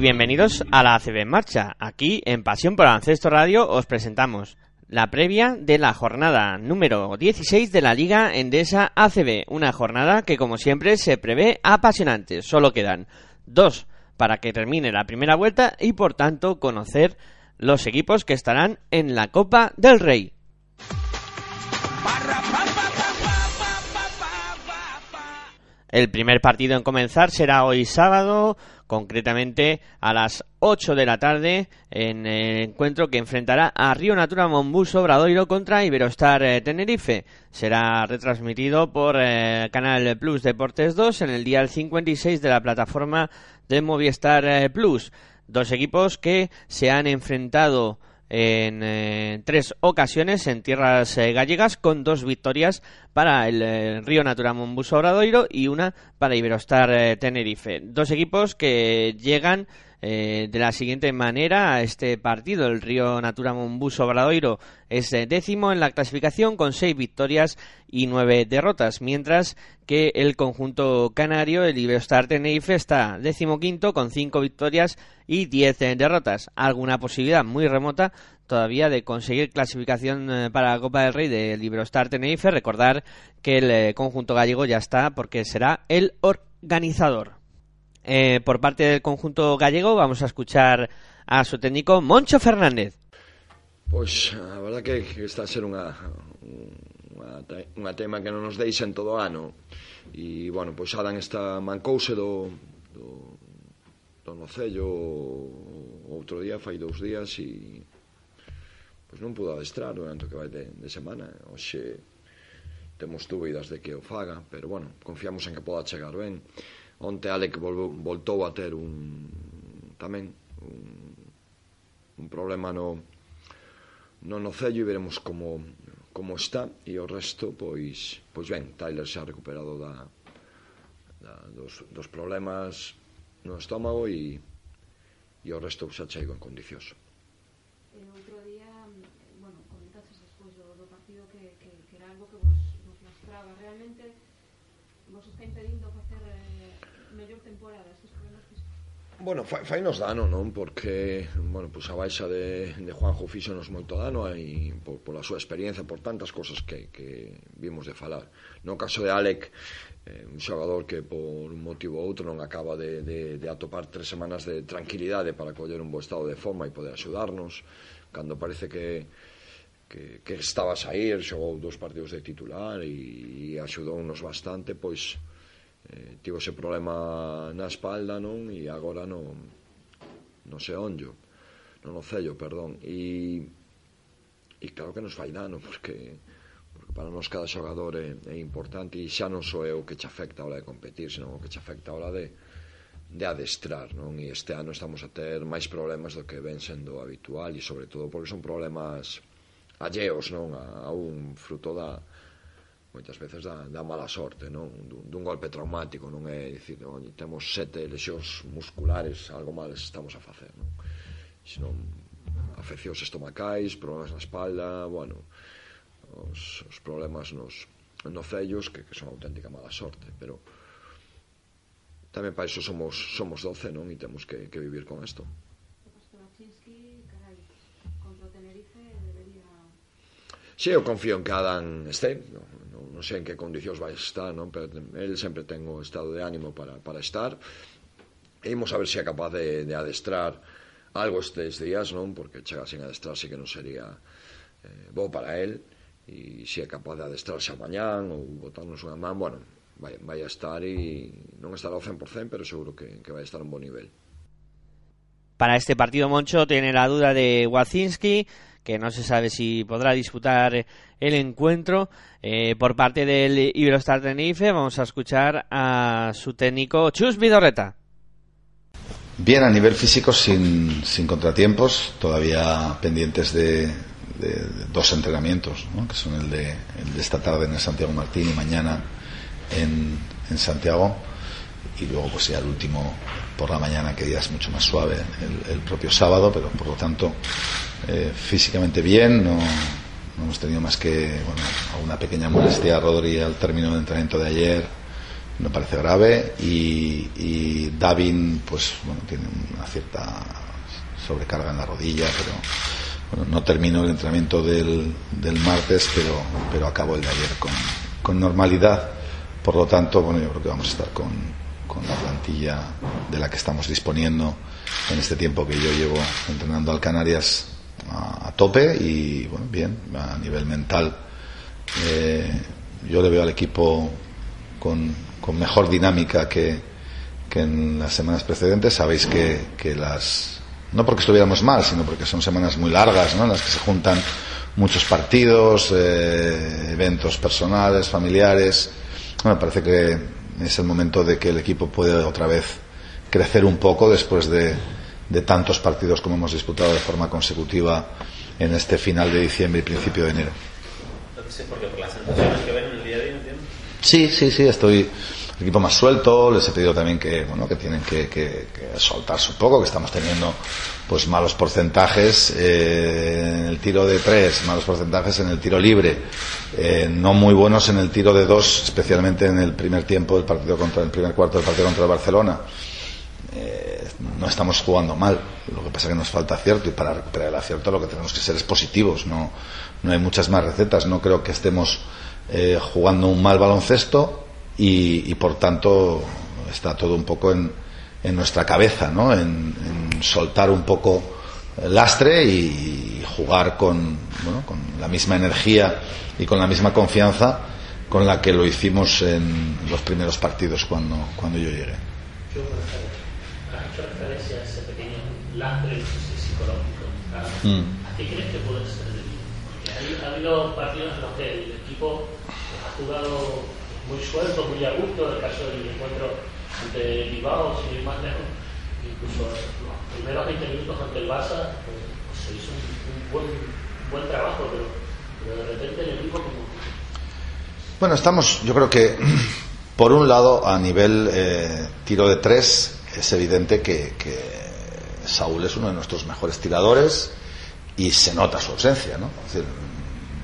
bienvenidos a la ACB en Marcha. Aquí en Pasión por Ancesto Radio os presentamos la previa de la jornada número 16 de la Liga Endesa ACB. Una jornada que como siempre se prevé apasionante. Solo quedan dos para que termine la primera vuelta y por tanto conocer los equipos que estarán en la Copa del Rey. El primer partido en comenzar será hoy sábado, concretamente a las 8 de la tarde, en el encuentro que enfrentará a Río Natura Mombuso Bradoiro contra Iberostar eh, Tenerife. Será retransmitido por eh, Canal Plus Deportes 2 en el día 56 de la plataforma de Movistar eh, Plus. Dos equipos que se han enfrentado en eh, tres ocasiones en tierras eh, gallegas con dos victorias para el eh, Río Natura Mombuso Obradoiro y una para Iberostar Tenerife. Dos equipos que llegan de la siguiente manera este partido. El Río Natura Mombuso Obradoiro es décimo en la clasificación con seis victorias y nueve derrotas, mientras que el conjunto canario, el Iberostar Tenerife, está décimo quinto con cinco victorias y diez derrotas. Alguna posibilidad muy remota todavía de conseguir clasificación eh, para la Copa del Rey de Iberostar Tenerife. Recordar que el eh, conjunto gallego ya está porque será el organizador. eh, por parte del conjunto gallego. Vamos a escuchar a su técnico Moncho Fernández. Pois, a verdad que está a ser unha, unha, unha tema que non nos deixan todo o ano. E, bueno, pois xa dan esta mancouse do, do, do Nocello outro día, fai dous días, e pois non pudo adestrar durante o que vai de, de semana. Oxe, temos dúbidas de que o faga, pero, bueno, confiamos en que poda chegar ben. Onte Ale que voltou a ter un tamén un, un problema no no nocello e veremos como como está e o resto pois pois ben, Tyler xa recuperado da, da dos, dos problemas no estómago e e o resto xa chego en condicións. Bueno, fai, fai nos dano, non? Porque, bueno, pues a baixa de, de Juanjo Fixo nos moito dano e por, por a súa experiencia, por tantas cosas que, que vimos de falar. No caso de Alec, eh, un xogador que por un motivo ou outro non acaba de, de, de atopar tres semanas de tranquilidade para coller un bo estado de forma e poder axudarnos, cando parece que, que, que estaba a sair, xogou dos partidos de titular e, e axudounos bastante, pois eh, tivo ese problema na espalda, non? E agora non no seonllo, non no cello, perdón. E, e claro que nos fai dano, porque, porque para nos cada xogador é, é importante e xa non só é o que te afecta a hora de competir, senón o que te afecta a hora de, de adestrar, non? E este ano estamos a ter máis problemas do que ven sendo habitual e sobre todo porque son problemas alleos, non? A, a un fruto da, moitas veces da, da mala sorte, non? Dun, dun golpe traumático, non é dicir, oye, temos sete lesións musculares, algo mal estamos a facer, non? Senón afeccións estomacais, problemas na espalda, bueno, os, os problemas nos nocellos que, que son auténtica mala sorte, pero tamén para iso somos somos 12, non? E temos que, que vivir con isto. Si, sí, eu confío en que Adán este, non? Non sei en que condicións vai estar, non? pero el sempre ten o estado de ánimo para, para estar. E imos a ver se é capaz de, de adestrar algo estes días, non? Porque chega sin adestrar sí que non sería eh, bo para el e se é capaz de adestrarse a mañán ou botarnos unha man, bueno, vai, vai a estar e non estará ao 100%, pero seguro que, que vai estar a un bon nivel. Para este partido Moncho tiene la duda de Wacinski, que no se sabe si podrá disputar el encuentro eh, por parte del Iberostar Tenerife. Vamos a escuchar a su técnico Chus Vidorreta. Bien, a nivel físico sin, sin contratiempos, todavía pendientes de, de, dos entrenamientos, que son el de, el de esta tarde en el Santiago Martín y mañana en, en Santiago y luego pues ya el último por la mañana que ya es mucho más suave el, el propio sábado pero por lo tanto eh, físicamente bien no, no hemos tenido más que bueno, una pequeña molestia a Rodri al término del entrenamiento de ayer me parece grave y, y Davin pues bueno tiene una cierta sobrecarga en la rodilla pero bueno, no terminó el entrenamiento del, del martes pero pero acabó el de ayer con, con normalidad. Por lo tanto bueno yo creo que vamos a estar con, con la plantilla de la que estamos disponiendo en este tiempo que yo llevo entrenando al Canarias a, tope y bueno bien a nivel mental eh, yo le veo al equipo con, mejor dinámica que, que, en las semanas precedentes. Sabéis que, que, las. No porque estuviéramos mal, sino porque son semanas muy largas, ¿no? En las que se juntan muchos partidos, eh, eventos personales, familiares. Bueno, parece que es el momento de que el equipo puede otra vez crecer un poco después de, de tantos partidos como hemos disputado de forma consecutiva en este final de diciembre y principio de enero. Sí, sí, sí, estoy equipo más suelto, les he pedido también que, bueno, que tienen que, que, que soltarse un poco, que estamos teniendo pues malos porcentajes eh, en el tiro de tres, malos porcentajes en el tiro libre, eh, no muy buenos en el tiro de dos, especialmente en el primer tiempo del partido contra el primer cuarto del partido contra el Barcelona. Eh, no estamos jugando mal, lo que pasa es que nos falta acierto y para recuperar el acierto lo que tenemos que ser es positivos, no, no hay muchas más recetas, no creo que estemos eh, jugando un mal baloncesto y, y, por tanto está todo un poco en, en nuestra cabeza, ¿no? En, en, soltar un poco el lastre y, y jugar con, bueno, con la misma energía y con la misma confianza con la que lo hicimos en los primeros partidos cuando, cuando yo llegué. Has hecho referencia a ese pequeño lastre psicológico. ¿A qué crees que puede ser debido? Porque ha, ha habido partidos en los que el equipo ha jugado muy suelto, muy a gusto, el caso del encuentro ante Bilbao, sin ir más lejos, incluso los primeros 20 minutos ante el Barça, pues, pues se hizo un, buen, buen, trabajo, pero, pero, de repente el equipo como... Bueno, estamos, yo creo que, por un lado, a nivel eh, tiro de tres, es evidente que, que, Saúl es uno de nuestros mejores tiradores y se nota su ausencia, ¿no? Es decir,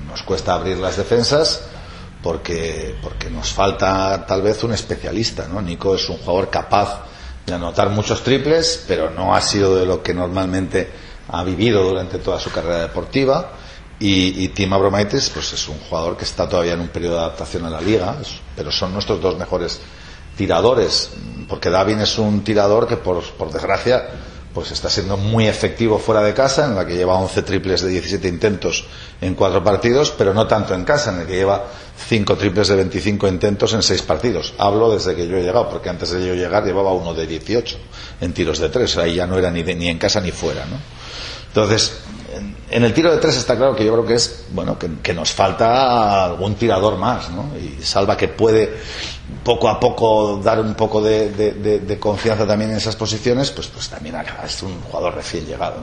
nos cuesta abrir las defensas porque, porque nos falta tal vez un especialista, ¿no? Nico es un jugador capaz de anotar muchos triples, pero no ha sido de lo que normalmente ha vivido durante toda su carrera deportiva. Y, Tim Abromaitis, pues es un jugador que está todavía en un periodo de adaptación a la liga, pero son nuestros dos mejores tiradores, porque Davin es un tirador que por, por desgracia pues está siendo muy efectivo fuera de casa, en la que lleva 11 triples de 17 intentos en cuatro partidos, pero no tanto en casa, en el que lleva 5 triples de 25 intentos en 6 partidos. Hablo desde que yo he llegado, porque antes de yo llegar llevaba uno de 18 en tiros de 3, ahí ya no era ni, de, ni en casa ni fuera, ¿no? Entonces, en, en, el tiro de 3 está claro que yo creo que es, bueno, que, que nos falta algún tirador más, ¿no? Y Salva que puede poco a poco dar un poco de, confianza también en esas posiciones, pues, pues también es un jugador recién llegado.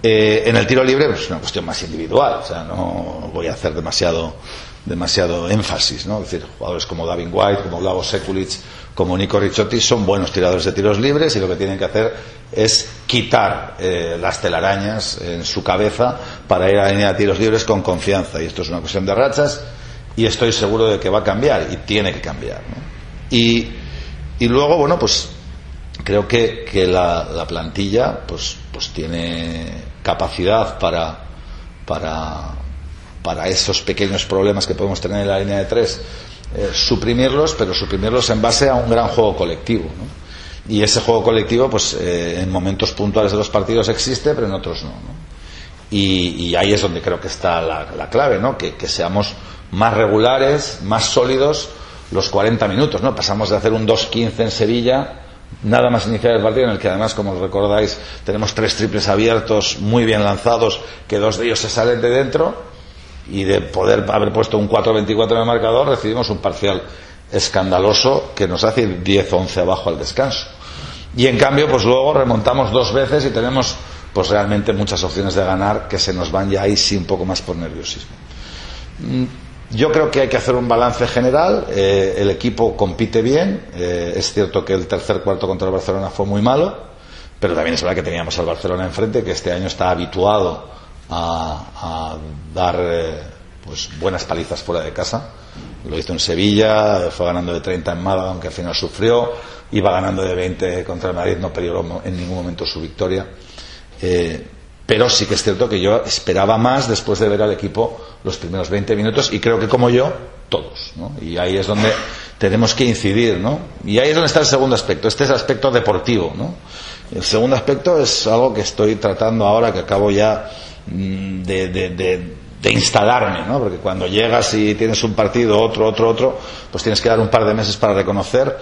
Eh, en el tiro libre pues, es una cuestión más individual, o sea, no voy a hacer demasiado, demasiado énfasis, ¿no? Es decir, jugadores como Davin White, como Vlavo Sekulic, como Nico Ricciotti son buenos tiradores de tiros libres y lo que tienen que hacer es quitar eh, las telarañas en su cabeza para ir a la línea de tiros libres con confianza. Y esto es una cuestión de rachas y estoy seguro de que va a cambiar y tiene que cambiar. Y, y, luego, bueno, pues creo que, que la, la, plantilla pues, pues tiene capacidad para, para, para esos pequeños problemas que podemos tener en la línea de tres, eh, suprimirlos, pero suprimirlos en base a un gran juego colectivo. Y ese juego colectivo, pues eh, en momentos puntuales de los partidos existe, pero en otros no. Y, ahí es donde creo que está la, la clave, ¿no? Que seamos más regulares, más sólidos los 40 minutos, ¿no? Pasamos de hacer un 2-15 en Sevilla, nada más iniciar el partido, en el que además, como recordáis, tenemos tres triples abiertos, muy bien lanzados, que dos de ellos se salen de dentro, y de poder haber puesto un 4-24 en el marcador, recibimos un parcial escandaloso que nos hace 10-11 abajo al descanso. Y en cambio, pues luego remontamos dos veces y tenemos pues realmente muchas opciones de ganar que se nos van ya ahí sí un poco más por nerviosismo. Yo creo que hay que hacer un balance general. Eh, el equipo compite bien. Eh, es cierto que el tercer cuarto contra el Barcelona fue muy malo, pero también es verdad que teníamos al Barcelona enfrente, que este año está habituado a, a dar eh, pues buenas palizas fuera de casa. Lo hizo en Sevilla, fue ganando de 30 en Málaga, aunque al final sufrió, iba ganando de 20 contra el Madrid, no perdió en ningún momento su victoria. Eh, pero sí que es cierto que yo esperaba más después de ver al equipo los primeros 20 minutos y creo que como yo, todos. ¿no? Y ahí es donde tenemos que incidir. ¿no? Y ahí es donde está el segundo aspecto. Este es el aspecto deportivo. ¿no? El segundo aspecto es algo que estoy tratando ahora, que acabo ya mm, de, de, instalarme, ¿no? porque cuando llegas y tienes un partido, otro, otro, otro, pues tienes que dar un par de meses para reconocer.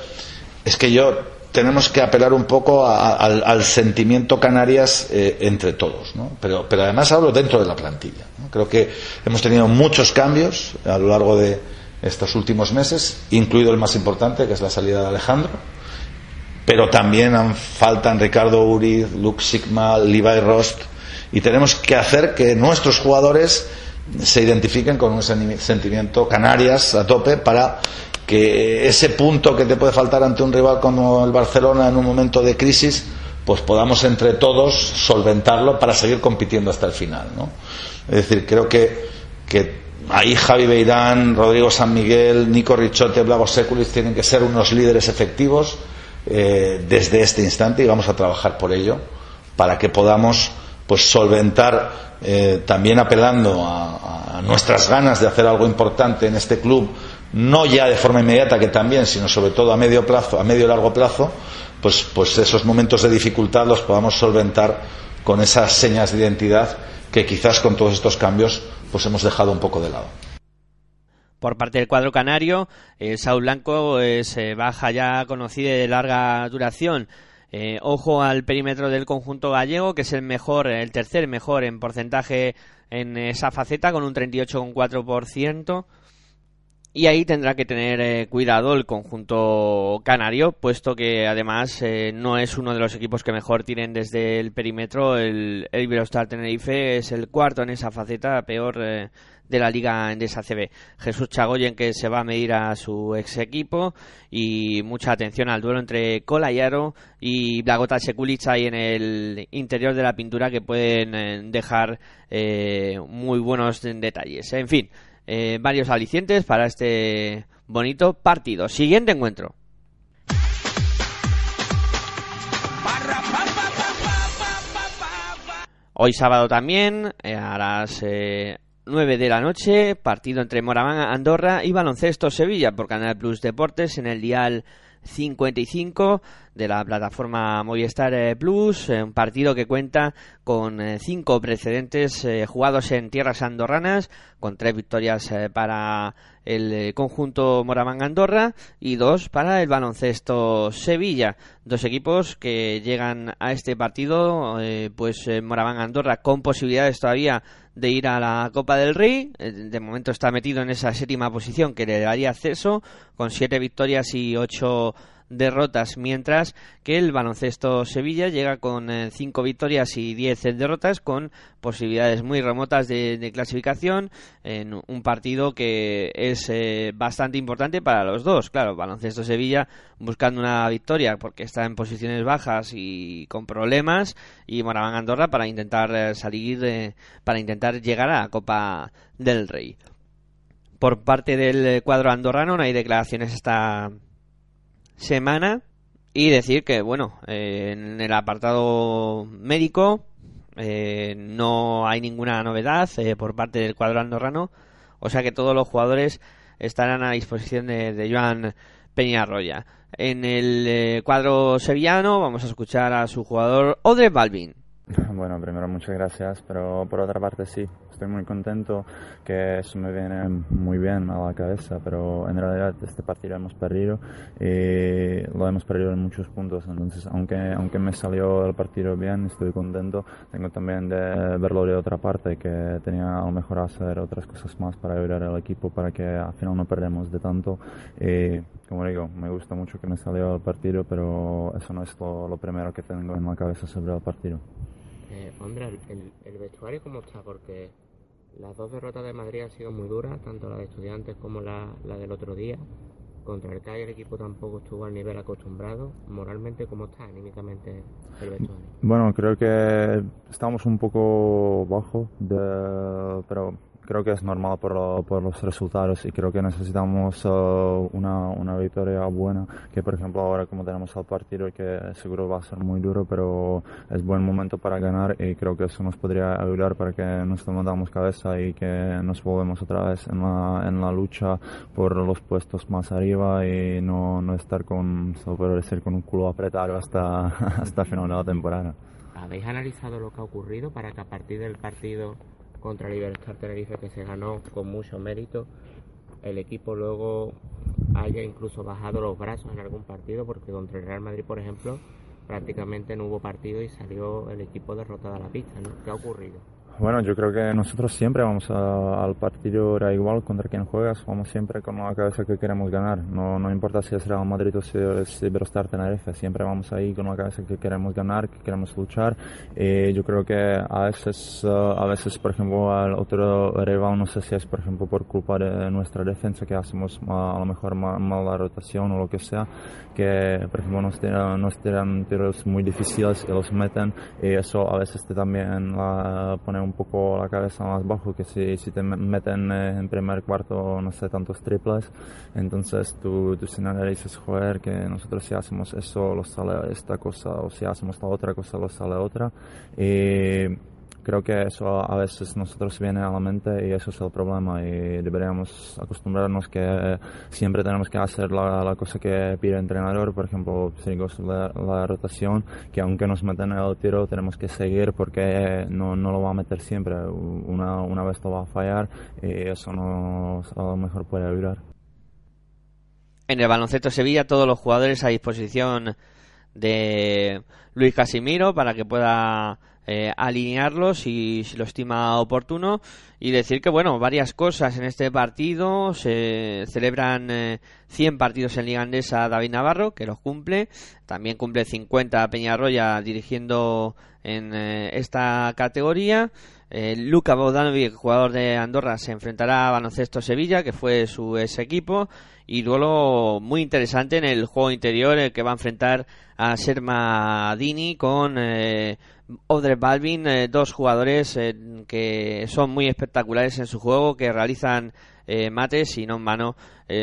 Es que yo tenemos que apelar un poco al, sentimiento Canarias eh, entre todos, ¿no? pero, pero además hablo dentro de la plantilla. Creo que hemos tenido muchos cambios a lo largo de estos últimos meses, incluido el más importante, que es la salida de Alejandro, pero también faltan Ricardo Uriz, Luke Sigma, Levi Rost, y tenemos que hacer que nuestros jugadores se identifiquen con un sentimiento Canarias a tope para que ese punto que te puede faltar ante un rival como el Barcelona en un momento de crisis, pues podamos entre todos solventarlo para seguir compitiendo hasta el final. ¿no? Es decir, creo que, que ahí Javi Beirán, Rodrigo San Miguel, Nico Richote, Blago Seculis tienen que ser unos líderes efectivos eh, desde este instante y vamos a trabajar por ello para que podamos pues solventar eh, también apelando a, a, nuestras ganas de hacer algo importante en este club no ya de forma inmediata que también, sino sobre todo a medio plazo, a medio largo plazo, pues, pues esos momentos de dificultad los podamos solventar con esas señas de identidad que quizás con todos estos cambios pues hemos dejado un poco de lado. Por parte del cuadro canario, eh, Saúl Blanco es eh, baja ya conocida de larga duración. Eh, ojo al perímetro del conjunto gallego, que es el mejor, el tercer mejor en porcentaje en esa faceta, con un 38,4%. Y ahí tendrá que tener eh, cuidado el conjunto canario, puesto que además eh, no es uno de los equipos que mejor tienen desde el perímetro. El, el Iberostar Tenerife es el cuarto en esa faceta, peor eh, de la liga en CB. Jesús Chagoyen que se va a medir a su ex equipo y mucha atención al duelo entre Colayaro y Blagota Sekulic ahí en el interior de la pintura que pueden dejar muy buenos detalles. En fin. Eh, varios alicientes para este bonito partido. Siguiente encuentro. Hoy sábado también, eh, a las eh, 9 de la noche, partido entre Moraván, Andorra y Baloncesto Sevilla por Canal Plus Deportes en el dial 55 de la plataforma Movistar eh, Plus, eh, un partido que cuenta con eh, cinco precedentes jugados en tierras andorranas, con tres victorias para el conjunto Moraván Andorra y dos para el baloncesto Sevilla. Dos equipos que llegan a este partido, pues Moraván Andorra con posibilidades todavía de ir a la Copa del Rey. De momento está metido en esa séptima posición que le daría acceso, con siete victorias y ocho derrotas, mientras que el baloncesto Sevilla llega con eh, cinco victorias y diez derrotas, con posibilidades muy remotas de, clasificación en un partido que es eh, bastante importante para los dos. Claro, baloncesto Sevilla buscando una victoria porque está en posiciones bajas y con problemas, y Moraván Andorra para intentar eh, salir, para intentar llegar a la Copa del Rey por parte del cuadro andorrano no hay declaraciones esta semana y decir que, bueno, eh, en el apartado médico eh, no hay ninguna novedad eh, por parte del cuadro andorrano, o sea que todos los jugadores estarán a disposición de, de Joan Peñarroya. En el cuadro sevillano vamos a escuchar a su jugador Odre Balvin. Bueno, primero muchas gracias, pero por otra parte sí, estoy muy contento que eso me viene muy bien a la cabeza, pero en realidad este partido hemos perdido y lo hemos perdido en muchos puntos, entonces aunque, aunque me salió el partido bien, estoy contento, tengo también de verlo de otra parte, que tenía a lo mejor hacer otras cosas más para ayudar al equipo para que al final no perdemos de tanto. Y como digo, me gusta mucho que me salió el partido, pero eso no es lo, lo primero que tengo en la cabeza sobre el partido. Eh, hombre, el, el, vestuario cómo está, porque las dos derrotas de Madrid han sido muy duras, tanto la de estudiantes como la, la del otro día. Contra el CAI el equipo tampoco estuvo al nivel acostumbrado. Moralmente, ¿cómo está anímicamente el vestuario? Bueno, creo que estamos un poco bajo, de, pero creo que es normal por, por los resultados y creo que necesitamos uh, una, una, victoria buena, que por ejemplo ahora como tenemos el partido que seguro va a ser muy duro, pero es buen momento para ganar y creo que eso nos podría ayudar para que nos tomemos cabeza y que nos volvemos otra vez en la, en la lucha por los puestos más arriba y no, no estar con, decir, con un culo apretado hasta, hasta final de la temporada. ¿Habéis analizado lo que ha ocurrido para que a partir del partido contra Libertad Tenerife que se ganó con mucho mérito, el equipo luego haya incluso bajado los brazos en algún partido? Porque contra el Real Madrid, por ejemplo, prácticamente no hubo partido y salió el equipo derrotado a la pista. ¿no? ¿Qué ha ocurrido? Bueno, yo creo que nosotros siempre vamos al partido, era igual contra quien juegas, vamos siempre con la cabeza que queremos ganar. No, no importa si es Real Madrid o si es Iberostar Tenerife, siempre vamos ahí con la cabeza que queremos ganar, que queremos luchar. Y yo creo que a veces, uh, a veces por ejemplo, al otro rival, no sé si es por ejemplo por culpa de nuestra defensa que hacemos a lo mejor mala rotación o lo que sea, que por ejemplo nos tiran, nos tiran tiros muy difíciles y los meten y eso a veces te también la, pone un poco la cabeza más bajo que si, si te meten eh, en primer cuarto, no sé, tantos triples. Entonces tú, tú dices, joder, que nosotros si hacemos eso, lo sale esta cosa, o si hacemos la otra cosa, lo sale otra. Y creo que eso a veces nosotros viene a la mente y eso es el problema y deberíamos acostumbrarnos que siempre tenemos que hacer la, cosa que pide el entrenador, por ejemplo, la, la, rotación, que aunque nos meten el tiro tenemos que seguir porque no, no lo va a meter siempre, una, una vez lo va a fallar y eso no, a lo mejor puede ayudar. En el baloncesto Sevilla todos los jugadores a disposición de Luis Casimiro para que pueda eh, alinearlos si, lo estima oportuno. Y decir que bueno varias cosas. En este partido se celebran 100 eh, partidos en Liga Andesa David Navarro que los cumple. También cumple 50 Peñarroya dirigiendo en eh, esta categoría. Luka Bogdanovic jugador de Andorra se enfrentará a Baloncesto Sevilla que fue su ex equipo. Y duelo muy interesante en el juego interior el que va a enfrentar a Serma Dini con Odre Balvin, eh, dos jugadores eh, que son muy espectaculares en su juego, que realizan eh, mates y no en mano.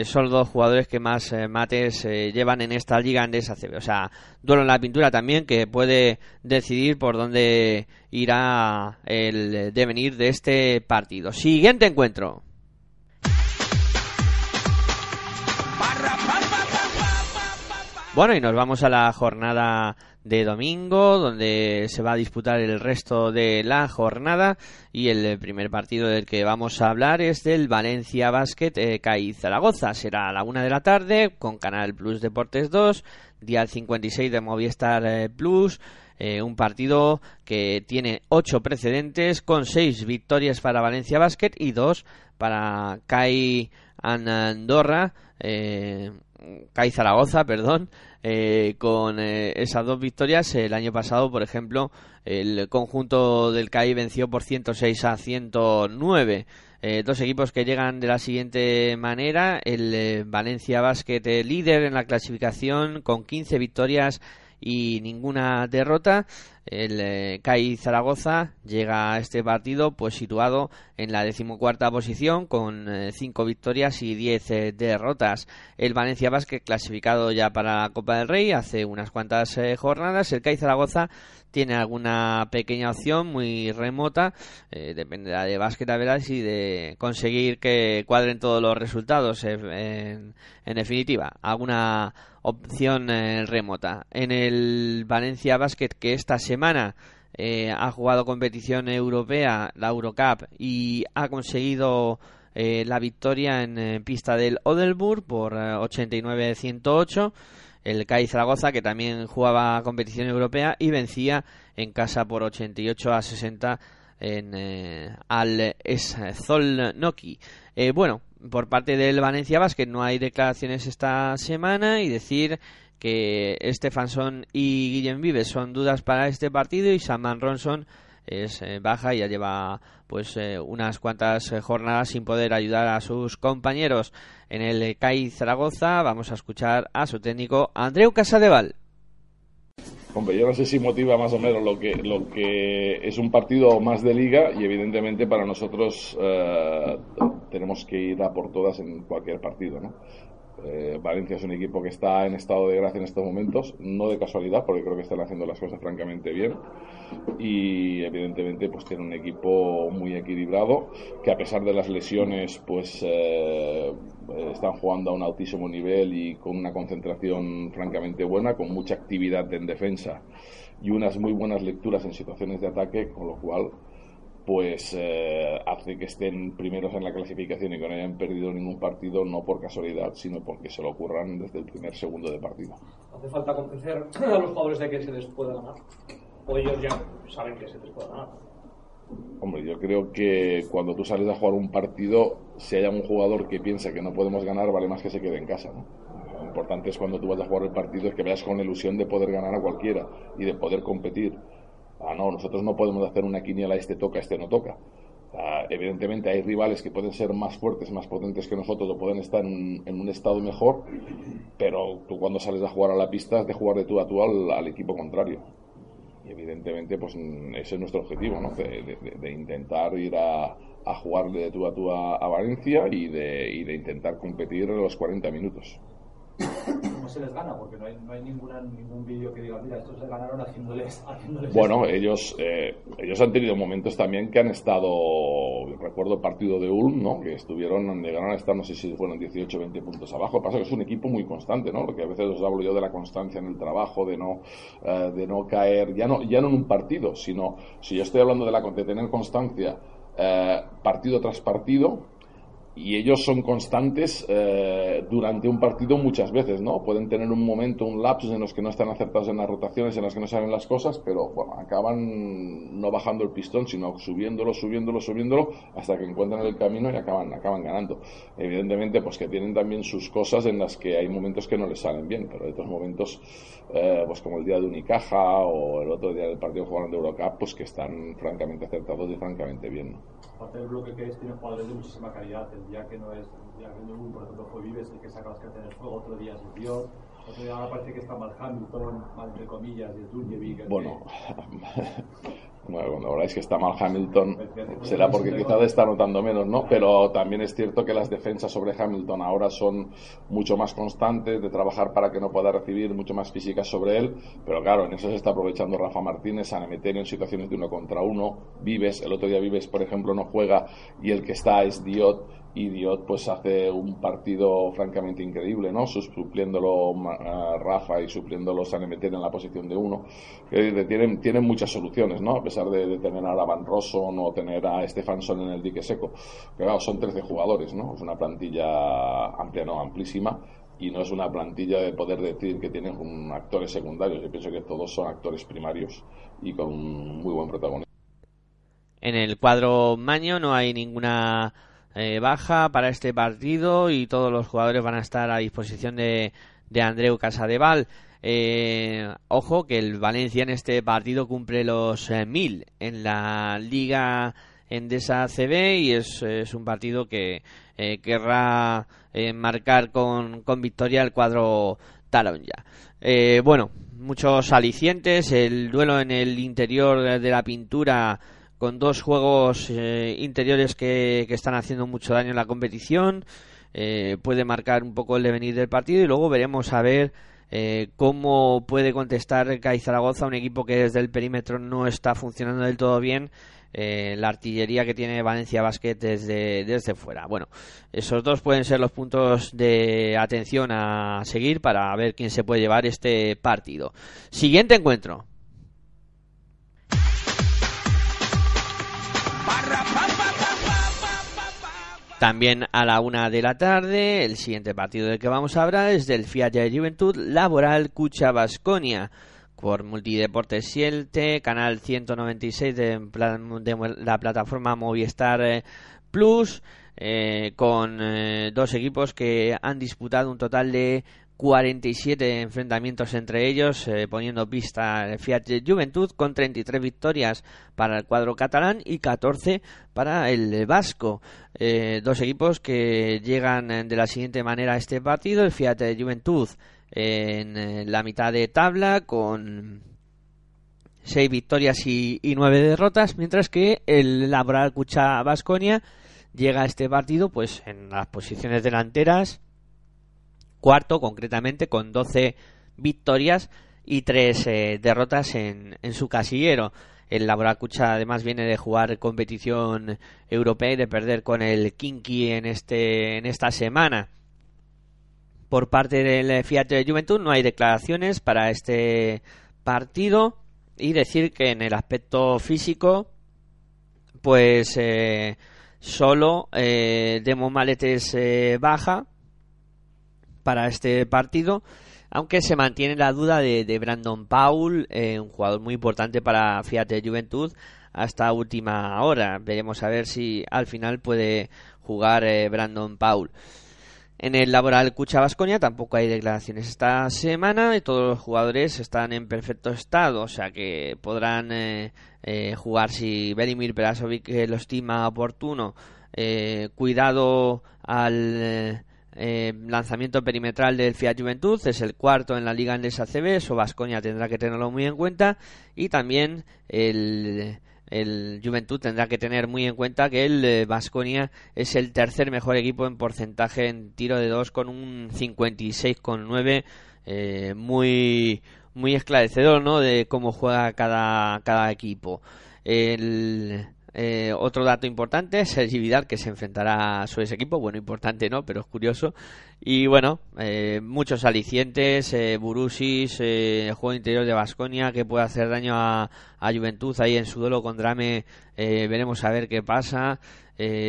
son los dos jugadores que más mates llevan en esta liga Andesa CB. O sea, duelo en la pintura también que puede decidir por dónde irá el devenir de este partido. Siguiente encuentro. Bueno, y nos vamos a la jornada de domingo, donde se va a disputar el resto de la jornada. Y el primer partido del que vamos a hablar es del Valencia Basket eh, Zaragoza. Será a la una de la tarde con Canal Plus Deportes 2, día 56 de Movistar eh, Plus. Eh, un partido que tiene ocho precedentes con seis victorias para Valencia Basket y dos para CAI Andorra. Eh, CAI Zaragoza, perdón, eh, con eh, esas dos victorias. El año pasado, por ejemplo, el conjunto del CAI venció por 106 a 109. Eh, dos equipos que llegan de la siguiente manera. El Valencia Basket líder en la clasificación con 15 victorias y ninguna derrota. El eh, CAI Zaragoza llega a este partido pues situado en la decimocuarta posición con eh, cinco victorias y diez eh, derrotas. El Valencia Basket clasificado ya para la Copa del Rey hace unas cuantas jornadas. El CAI Zaragoza tiene alguna pequeña opción muy remota, dependerá de básquet a veras y de conseguir que cuadren todos los resultados en, en definitiva. Alguna opción remota. En el Valencia Basket que esta semana eh, ha jugado competición europea, la Eurocup, y ha conseguido eh, la victoria en eh, pista del Odelburg por 89-108. El CAI Zaragoza, que también jugaba competición europea y vencía en casa por 88 a 60 en, al Zolnoki. bueno, por parte del Valencia Basket no hay declaraciones esta semana y decir que Stefanson y Guillem Vives son dudas para este partido y Saman Ronson es eh, baja y ya lleva pues eh, unas cuantas eh, jornadas sin poder ayudar a sus compañeros en el CAI Zaragoza. Vamos a escuchar a su técnico Andreu Casadeval. Hombre, yo no sé si motiva más o menos lo que, lo que es un partido más de liga y evidentemente para nosotros eh, tenemos que ir a por todas en cualquier partido, ¿no? Eh, Valencia es un equipo que está en estado de gracia en estos momentos, no de casualidad, porque creo que están haciendo las cosas francamente bien. Y evidentemente, pues tiene un equipo muy equilibrado, que a pesar de las lesiones, pues eh, están jugando a un altísimo nivel y con una concentración francamente buena, con mucha actividad en defensa y unas muy buenas lecturas en situaciones de ataque, con lo cual pues eh, hace que estén primeros en la clasificación y que no hayan perdido ningún partido, no por casualidad, sino porque se lo ocurran desde el primer segundo de partido. ¿Hace falta convencer a los jugadores de que se les pueda ganar? ¿O ellos ya saben que se les puede ganar? Hombre, yo creo que cuando tú sales a jugar un partido, si hay un jugador que piensa que no podemos ganar, vale más que se quede en casa, ¿no? Lo importante es cuando tú vas a jugar el partido es que veas con la ilusión de poder ganar a cualquiera y de poder competir Ah, no, nosotros no podemos hacer una quiniela, este toca, este no toca. evidentemente hay rivales que pueden ser más fuertes, más potentes que nosotros o pueden estar en, un estado mejor, pero tú cuando sales a jugar a la pista has de jugar de tú a tú al, equipo contrario. Y evidentemente pues ese es nuestro objetivo, ¿no? de, intentar ir a, jugar de tú a tú a, Valencia y de, y de intentar competir los 40 minutos no se les gana? Porque no hay, ningún vídeo que diga, mira, estos ganaron haciéndoles, Bueno, ellos, eh, ellos han tenido momentos también que han estado, recuerdo el partido de Ulm, ¿no? Que estuvieron, llegaron a estar, no sé si fueron 18 o 20 puntos abajo. Lo que pasa es que es un equipo muy constante, ¿no? Lo que a veces os hablo yo de la constancia en el trabajo, de no, eh, de no caer, ya no, ya no en un partido, sino, si yo estoy hablando de, la, de tener constancia eh, partido tras partido, y ellos son constantes eh, durante un partido muchas veces, ¿no? Pueden tener un momento, un lapsus en los que no están acertados en las rotaciones, en las que no saben las cosas, pero bueno, acaban no bajando el pistón, sino subiéndolo, subiéndolo, subiéndolo, hasta que encuentran el camino y acaban, acaban ganando. Evidentemente, pues que tienen también sus cosas en las que hay momentos que no les salen bien, pero otros momentos, eh, pues como el día de Unicaja o el otro día del partido jugando de Eurocup, pues que están francamente acertados y francamente bien, ¿no? aparte del bloque que es, tiene jugadores de muchísima calidad. Día que no es, el día que no, por ejemplo, fue Vives el que saca las del fuego, otro día es el Dios, otro día ahora parece que está mal Hamilton, mal entre comillas, el Turjevic. Bueno, Bueno, cuando habláis que está mal Hamilton, será porque quizás está notando menos, ¿no? Pero también es cierto que las defensas sobre Hamilton ahora son mucho más constantes, de trabajar para que no pueda recibir mucho más físicas sobre él. Pero claro, en eso se está aprovechando Rafa Martínez, San Emeterio en situaciones de uno contra uno. Vives, el otro día Vives, por ejemplo, no juega y el que está es Diot y Diot pues hace un partido francamente increíble, ¿no? Supliéndolo Rafa y supliéndolo San Emeterio en la posición de uno. tienen, tienen muchas soluciones, ¿no? A pesar de, tener a Van Rosso o tener a Stefanson en el dique seco. Pero claro, son 13 jugadores, ¿no? Es una plantilla amplia, no amplísima. Y no es una plantilla de poder decir que tienen actores secundarios. Yo pienso que todos son actores primarios y con muy buen protagonismo. En el cuadro Maño no hay ninguna eh, baja para este partido y todos los jugadores van a estar a disposición de, de Andreu Casadeval. Eh, ojo que el Valencia en este partido cumple los eh, mil en la Liga Endesa CB y es, un partido que querrá marcar con, con, victoria el cuadro talón ya. bueno, muchos alicientes, el duelo en el interior de la pintura con dos juegos eh, interiores que, están haciendo mucho daño en la competición. Eh, puede marcar un poco el devenir del partido y luego veremos a ver eh, cómo puede contestar CAI Zaragoza, un equipo que desde el perímetro no está funcionando del todo bien. la artillería que tiene Valencia Basket desde, desde fuera. Bueno, esos dos pueden ser los puntos de atención a seguir para ver quién se puede llevar este partido. Siguiente encuentro. También a la una de la tarde, el siguiente partido del que vamos a hablar es del Fiat de Juventud Laboral Cucha Basconia por Multideportes 7, canal 196 de, la plataforma Movistar eh, Plus, eh, con eh, dos equipos que han disputado un total de 47 enfrentamientos entre ellos, eh, poniendo pista el Fiat Juventud con 33 victorias para el cuadro catalán y 14 para el vasco. Eh, dos equipos que llegan de la siguiente manera a este partido. El Fiat Juventud en la mitad de tabla con seis victorias y, nueve derrotas, mientras que el Laboral Cucha Basconia llega a este partido pues en las posiciones delanteras, cuarto concretamente con 12 victorias y tres eh, derrotas en, en, su casillero. El Laboral Cucha además viene de jugar competición europea y de perder con el Kinky en este en esta semana. Por parte del Fiat de Juventud no hay declaraciones para este partido y decir que en el aspecto físico pues eh, solo eh, Demo Maletes eh, baja para este partido aunque se mantiene la duda de, Brandon Paul eh, un jugador muy importante para Fiat de Juventud hasta última hora veremos a ver si al final puede jugar Brandon Paul en el laboral Cucha Vasconia tampoco hay declaraciones esta semana y todos los jugadores están en perfecto estado, o sea que podrán eh, eh, jugar si Belimir Perasovic lo estima oportuno. Eh, cuidado al lanzamiento perimetral del Fiat Juventud, es el cuarto en la liga en ACB, eso Vasconia tendrá que tenerlo muy en cuenta y también el el Juventud tendrá que tener muy en cuenta que el Vasconia eh, es el tercer mejor equipo en porcentaje en tiro de dos con un 56,9 eh, muy muy esclarecedor ¿no? de cómo juega cada, cada equipo el eh, otro dato importante es el Vidal que se enfrentará a su ex equipo. Bueno, importante no, pero es curioso. Y bueno, eh, muchos alicientes, eh, Burusis, eh, juego interior de Basconia que puede hacer daño a, a Juventud ahí en su duelo con Drame. veremos a ver qué pasa.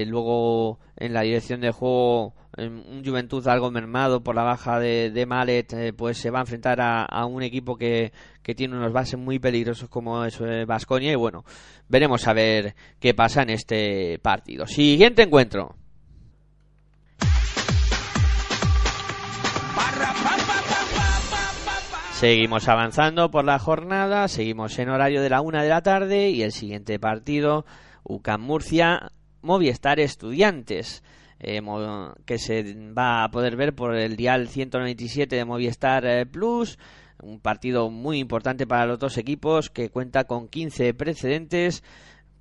Luego en la dirección de juego un Juventud algo mermado por la baja de, de Malet, pues se va a enfrentar a, un equipo que, que, tiene unos bases muy peligrosos como es Vasconia y bueno, veremos a ver qué pasa en este partido. Siguiente encuentro. Seguimos avanzando por la jornada, seguimos en horario de la una de la tarde y el siguiente partido, UCAM Murcia, Movistar Estudiantes. Eh, que se va a poder ver por el dial 197 de Movistar eh, Plus. Un partido muy importante para los dos equipos que cuenta con 15 precedentes,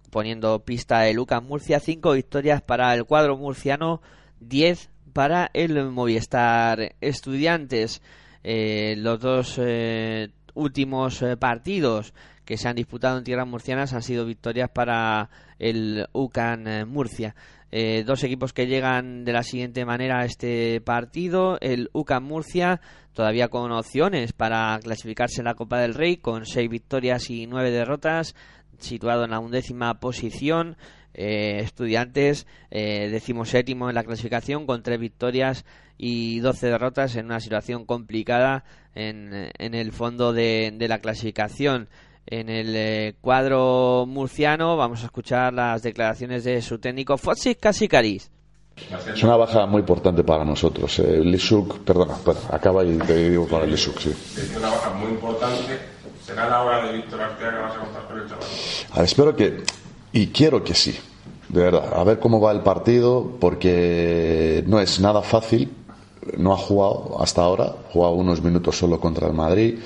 poniendo pista el UCAM Murcia, 5 victorias para el cuadro murciano, 10 para el Movistar Estudiantes. Eh, los dos eh, últimos eh, partidos que se han disputado en tierras murcianas han sido victorias para el UCAN Murcia. dos equipos que llegan de la siguiente manera a este partido. El UCAN Murcia todavía con opciones para clasificarse en la Copa del Rey con seis victorias y nueve derrotas, situado en la undécima posición. estudiantes eh, séptimo en la clasificación con tres victorias y 12 derrotas en una situación complicada en el fondo de, la clasificación. En el eh, cuadro murciano vamos a escuchar las declaraciones de su técnico Fotsis Casicaris. Es una baja muy importante para nosotros. El eh, Lisuk, perdona, acaba y te digo con el Lisuk, sí. Es una baja muy importante. ¿Será la hora de Víctor Arteaga que vas a contar con el chaval? espero que, y quiero que sí, de verdad. A ver cómo va el partido, porque no es nada fácil no ha jugado hasta ahora, ha jugado unos minutos solo contra el Madrid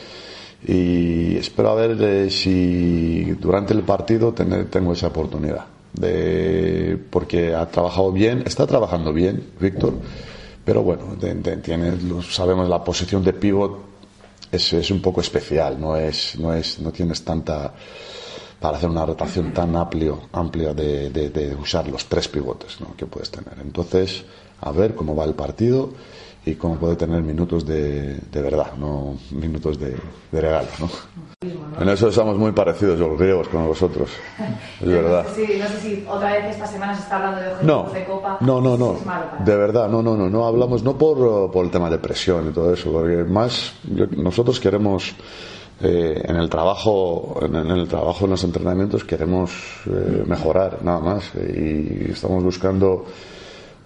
y espero a ver eh, si durante el partido tengo esa oportunidad. De, porque ha trabajado bien, está trabajando bien, Víctor, pero bueno, tiene, sabemos la posición de pivot es, es, un poco especial, no es, no es, no tienes tanta para hacer una rotación tan amplio, amplia de, de, usar los tres pivotes ¿no? que puedes tener. Entonces, a ver cómo va el partido y cómo puede tener minutos de, de verdad, no minutos de, de regalo. ¿no? En eso estamos muy parecidos los griegos con vosotros, es verdad. Sí, no sé si otra vez esta semana se está hablando de objetivos no, de Copa. No, no, no, de verdad, no, no, no, no hablamos no por, por el tema de presión y todo eso, porque más nosotros queremos eh, en el trabajo en, el trabajo en los entrenamientos queremos eh, mejorar nada más y estamos buscando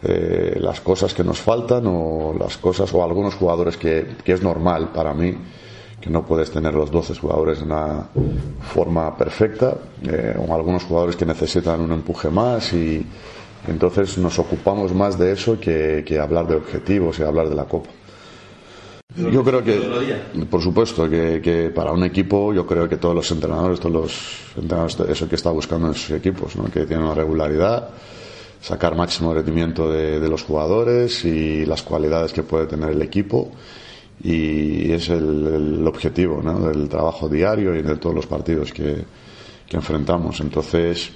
eh, las cosas que nos faltan o las cosas o algunos jugadores que, es normal para mí que no puedes tener los 12 jugadores en una forma perfecta eh, o algunos jugadores que necesitan un empuje más y entonces nos ocupamos más de eso que, que hablar de objetivos y hablar de la copa. Yo creo que, por supuesto, que, para un equipo, yo creo que todos los entrenadores, todos los entrenadores, eso que está buscando en sus equipos, ¿no? que tienen una regularidad, sacar máximo rendimiento de, los jugadores y las cualidades que puede tener el equipo. Y es el, objetivo ¿no? del trabajo diario y de todos los partidos que, que enfrentamos. Entonces,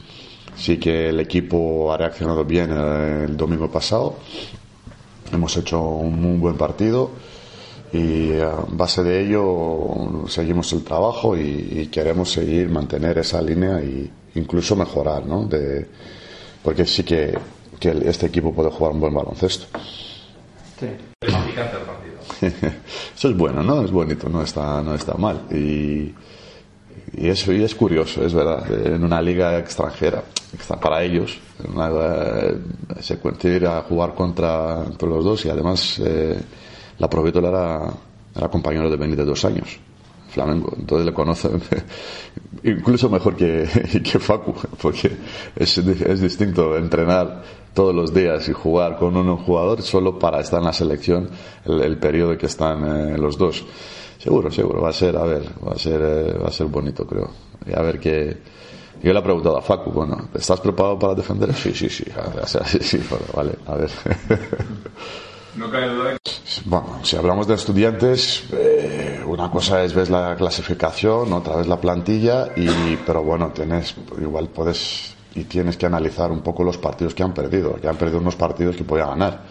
sí que el equipo ha reaccionado bien el domingo pasado. Hemos hecho un buen partido y a base de ello seguimos el trabajo y, queremos seguir mantener esa línea e incluso mejorar, ¿no? De, porque sí que, que, este equipo puede jugar un buen baloncesto. Sí. Eso es bueno, ¿no? Es bonito, no está, no está mal. Y, y eso y es curioso, es verdad, en una liga extranjera, para ellos, una, eh, se ir a jugar contra, los dos y además eh, la Provítola era, era compañero de Benítez dos años, Flamengo, entonces le conocen incluso mejor que, que Facu, porque es, es distinto entrenar todos los días y jugar con un jugador solo para estar en la selección el, el periodo que están eh, los dos. Seguro, seguro, va a ser, a ver, va a ser, eh, va a ser bonito, creo. Y a ver qué. Yo le he preguntado a Facu, bueno, ¿estás preparado para defender? Sí, sí, sí, sí, sí, vale, a ver. No cae duda. Bueno, si hablamos de estudiantes, eh, una cosa es ves la clasificación, otra vez la plantilla, y, pero bueno, tienes, igual puedes y tienes que analizar un poco los partidos que han perdido, que han perdido unos partidos que podían ganar.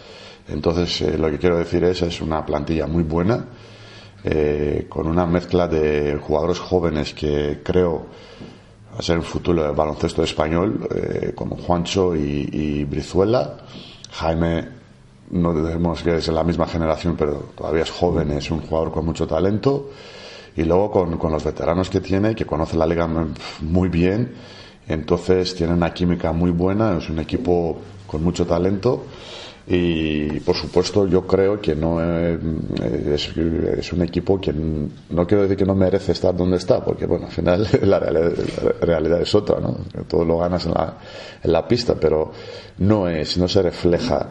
Entonces, eh, lo que quiero decir es, es una plantilla muy buena, eh, con una mezcla de jugadores jóvenes que creo va a ser el futuro del baloncesto español, como Juancho y, y Brizuela. Jaime no decimos que es la misma generación, pero todavía es joven, es un jugador con mucho talento. Y luego con, con los veteranos que tiene, que conoce la liga muy bien, entonces tiene una química muy buena, es un equipo con mucho talento. Y por supuesto, yo creo que no es, es, un equipo que no quiero decir que no merece estar donde está, porque bueno, al final la realidad, es otra, ¿no? Todo lo ganas en la, en la pista, pero no es, no se refleja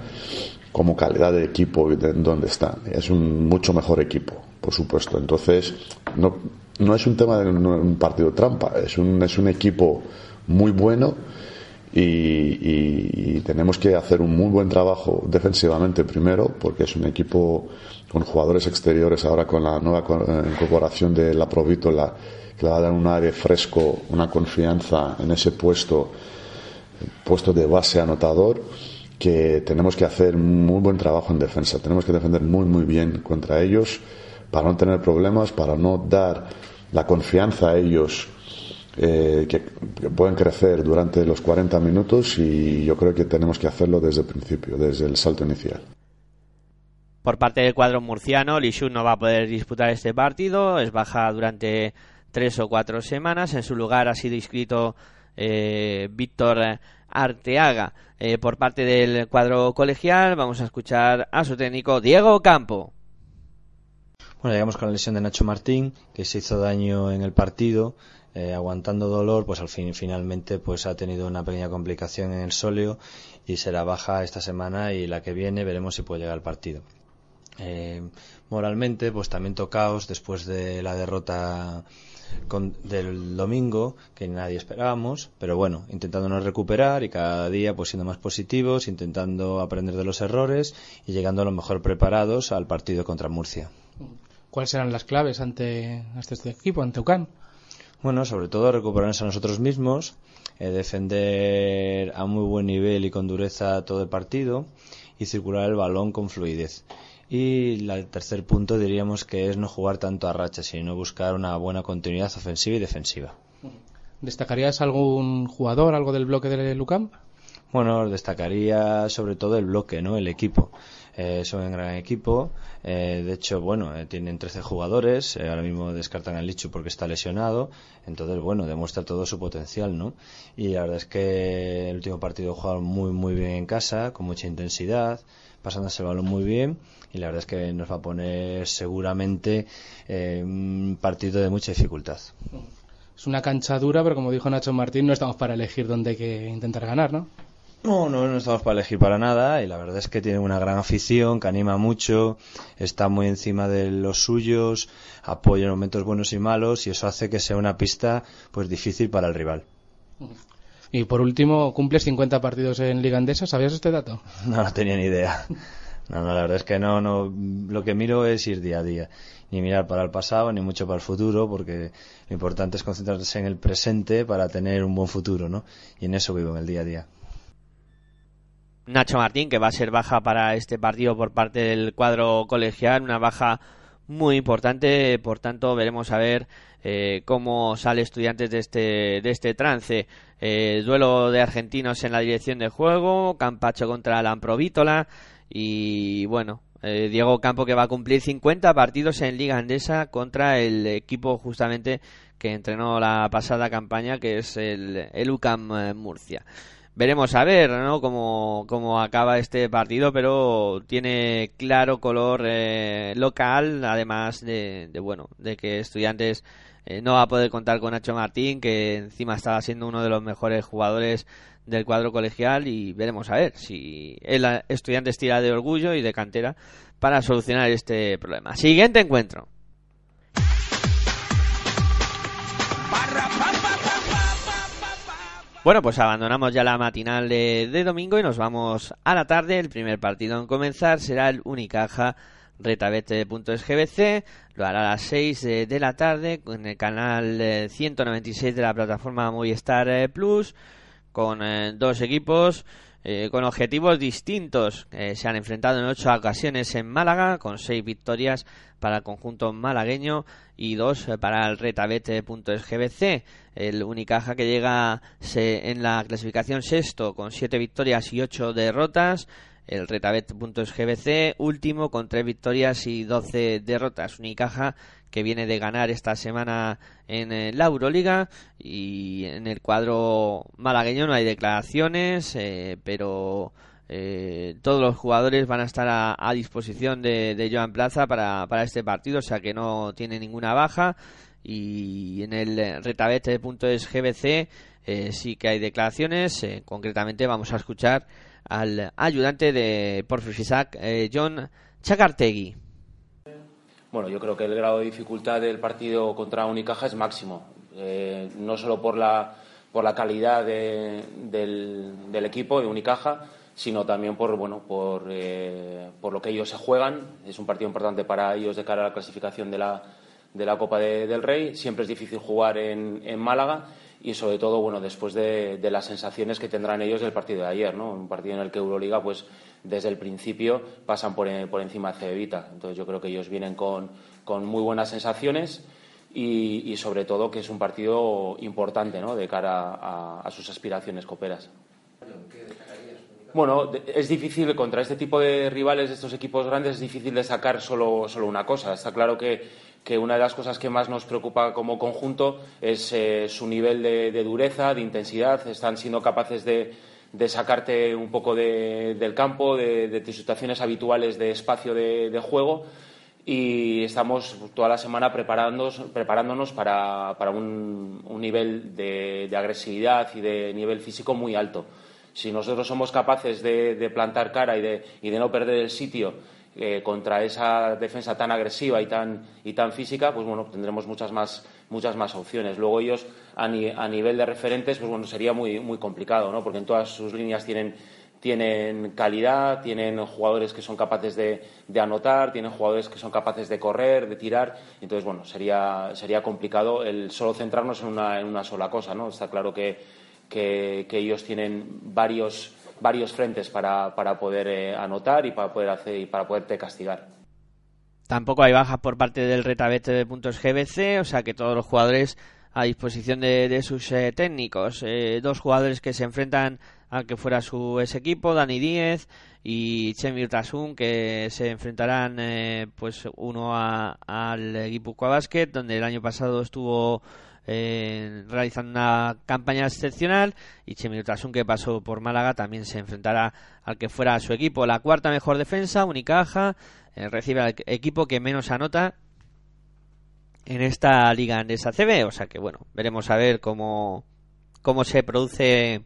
como calidad de equipo donde está. Es un mucho mejor equipo, por supuesto. Entonces, no, no es un tema de un partido trampa, es un, es un equipo muy bueno y, tenemos que hacer un muy buen trabajo defensivamente primero, porque es un equipo con jugadores exteriores ahora con la nueva incorporación de la Provítola que le va a dar un aire fresco, una confianza en ese puesto, puesto de base anotador que tenemos que hacer muy buen trabajo en defensa. Tenemos que defender muy, muy bien contra ellos para no tener problemas, para no dar la confianza a ellos eh, que, pueden crecer durante los 40 minutos y yo creo que tenemos que hacerlo desde el principio, desde el salto inicial. Por parte del cuadro murciano, Lishun no va a poder disputar este partido, es baja durante tres o cuatro semanas. En su lugar ha sido inscrito eh, Víctor Arteaga. Eh, por parte del cuadro colegial, vamos a escuchar a su técnico Diego Campo. Bueno, llegamos con la lesión de Nacho Martín, que se hizo daño en el partido, eh, aguantando dolor, pues al fin finalmente pues ha tenido una pequeña complicación en el sóleo y será baja esta semana y la que viene veremos si puede llegar al partido. Eh, moralmente, pues también tocaos después de la derrota del domingo que nadie esperábamos, pero bueno, intentándonos recuperar y cada día pues siendo más positivos, intentando aprender de los errores y llegando a lo mejor preparados al partido contra Murcia. ¿Cuáles serán las claves ante, este equipo, ante UCAN? Bueno, sobre todo recuperarnos a nosotros mismos, eh, defender a muy buen nivel y con dureza todo el partido y circular el balón con fluidez. Y el tercer punto diríamos que es no jugar tanto a racha, sino buscar una buena continuidad ofensiva y defensiva. ¿Destacarías algún jugador, algo del bloque de Lucam? Bueno, destacaría sobre todo el bloque, ¿no? El equipo. Eh, son un gran equipo. Eh, de hecho, bueno, eh, tienen 13 jugadores. ahora mismo descartan al Lichu porque está lesionado. Entonces, bueno, demuestra todo su potencial, ¿no? Y la verdad es que el último partido jugaron muy, muy bien en casa, con mucha intensidad pasándose el balón muy bien y la verdad es que nos va a poner seguramente eh, un partido de mucha dificultad. Es una cancha dura, pero como dijo Nacho Martín, no estamos para elegir dónde hay que intentar ganar, ¿no? No, no, no estamos para elegir para nada y la verdad es que tiene una gran afición, que anima mucho, está muy encima de los suyos, apoya en momentos buenos y malos y eso hace que sea una pista pues difícil para el rival. Y por último, cumples 50 partidos en Liga Andesa, ¿sabías este dato? No, no tenía ni idea. No, no, la verdad es que no, no, lo que miro es ir día a día, ni mirar para el pasado ni mucho para el futuro, porque lo importante es concentrarse en el presente para tener un buen futuro, ¿no? Y en eso vivo en el día a día. Nacho Martín, que va a ser baja para este partido por parte del cuadro colegial, una baja muy importante, por tanto veremos a ver eh, cómo sale estudiantes de este, de este trance. Eh, duelo de argentinos en la dirección de juego, Campacho contra Lamprovítola y bueno, eh, Diego Campo que va a cumplir 50 partidos en Liga Andesa contra el equipo justamente que entrenó la pasada campaña que es el, el UCAM Murcia veremos a ver ¿no? cómo, cómo acaba este partido, pero tiene claro color eh, local, además de, bueno, de que Estudiantes eh, no va a poder contar con Nacho Martín, que encima estaba siendo uno de los mejores jugadores del cuadro colegial y veremos a ver si el Estudiantes tira de orgullo y de cantera para solucionar este problema. Siguiente encuentro. Bueno, pues abandonamos ya la matinal de, domingo y nos vamos a la tarde. El primer partido en comenzar será el Unicaja retabete.sgbc. Lo hará a las 6 de, la tarde en el canal 196 eh, de la plataforma Movistar eh, Plus con eh, dos equipos con objetivos distintos. se han enfrentado en ocho ocasiones en Málaga con seis victorias para el conjunto malagueño y dos para el retabete.sgbc. El Unicaja que llega en la clasificación sexto con siete victorias y ocho derrotas. El retabet.sgbc último con tres victorias y doce derrotas. Unicaja que viene de ganar esta semana en eh, la Euroliga y en el cuadro malagueño no hay declaraciones, eh, pero eh, todos los jugadores van a estar a, disposición de, Joan Plaza para, para este partido, o sea que no tiene ninguna baja. Y en el retabete.es eh, sí que hay declaraciones. Eh, concretamente vamos a escuchar al ayudante de Porfisac, eh, John Chacartegui. Bueno, yo creo que el grado de dificultad del partido contra Unicaja es máximo. no solo por la, por la calidad del, del equipo de Unicaja, sino también por, bueno, por, eh, por lo que ellos se juegan. Es un partido importante para ellos de cara a la clasificación de la, de la Copa del Rey. Siempre es difícil jugar en, en Málaga y sobre todo bueno después de, las sensaciones que tendrán ellos del partido de ayer no un partido en el que Euroliga pues desde el principio pasan por, por encima de Cevita entonces yo creo que ellos vienen con, con muy buenas sensaciones y, sobre todo que es un partido importante ¿no? de cara a, a sus aspiraciones coperas bueno, es difícil contra este tipo de rivales, estos equipos grandes, es difícil de sacar solo, solo una cosa. Está claro que, que, una de las cosas que más nos preocupa como conjunto es eh, su nivel de, dureza, de intensidad. Están siendo capaces de, de sacarte un poco del campo, de, tus situaciones habituales de espacio de, juego. Y estamos toda la semana preparándonos, preparándonos para, un, nivel de agresividad y de nivel físico muy alto si nosotros somos capaces de, plantar cara y de, y de, no perder el sitio eh, contra esa defensa tan agresiva y tan, y tan física, pues bueno, tendremos muchas más, muchas más opciones. Luego ellos, a, nivel de referentes, pues bueno, sería muy, muy complicado, ¿no? Porque en todas sus líneas tienen, tienen calidad, tienen jugadores que son capaces de, de, anotar, tienen jugadores que son capaces de correr, de tirar. Entonces, bueno, sería, sería complicado el solo centrarnos en una, en una sola cosa, ¿no? Está claro que que, ellos tienen varios, varios frentes para, para poder eh, anotar y para poder hacer y para poderte castigar. Tampoco hay bajas por parte del retabete de puntos GBC, o sea que todos los jugadores a disposición de, sus eh, técnicos. Eh, dos jugadores que se enfrentan al que fuera su ese equipo, Dani Díez y Chemi Utasun, que se enfrentarán pues uno al equipo Basket, donde el año pasado estuvo eh, realizando una campaña excepcional. Y Chemilutasun que pasó por Málaga también se enfrentará al que fuera su equipo. La cuarta mejor defensa, Unicaja, eh, recibe al equipo que menos anota en esta liga andesa CB, o sea que bueno, veremos a ver cómo, cómo se produce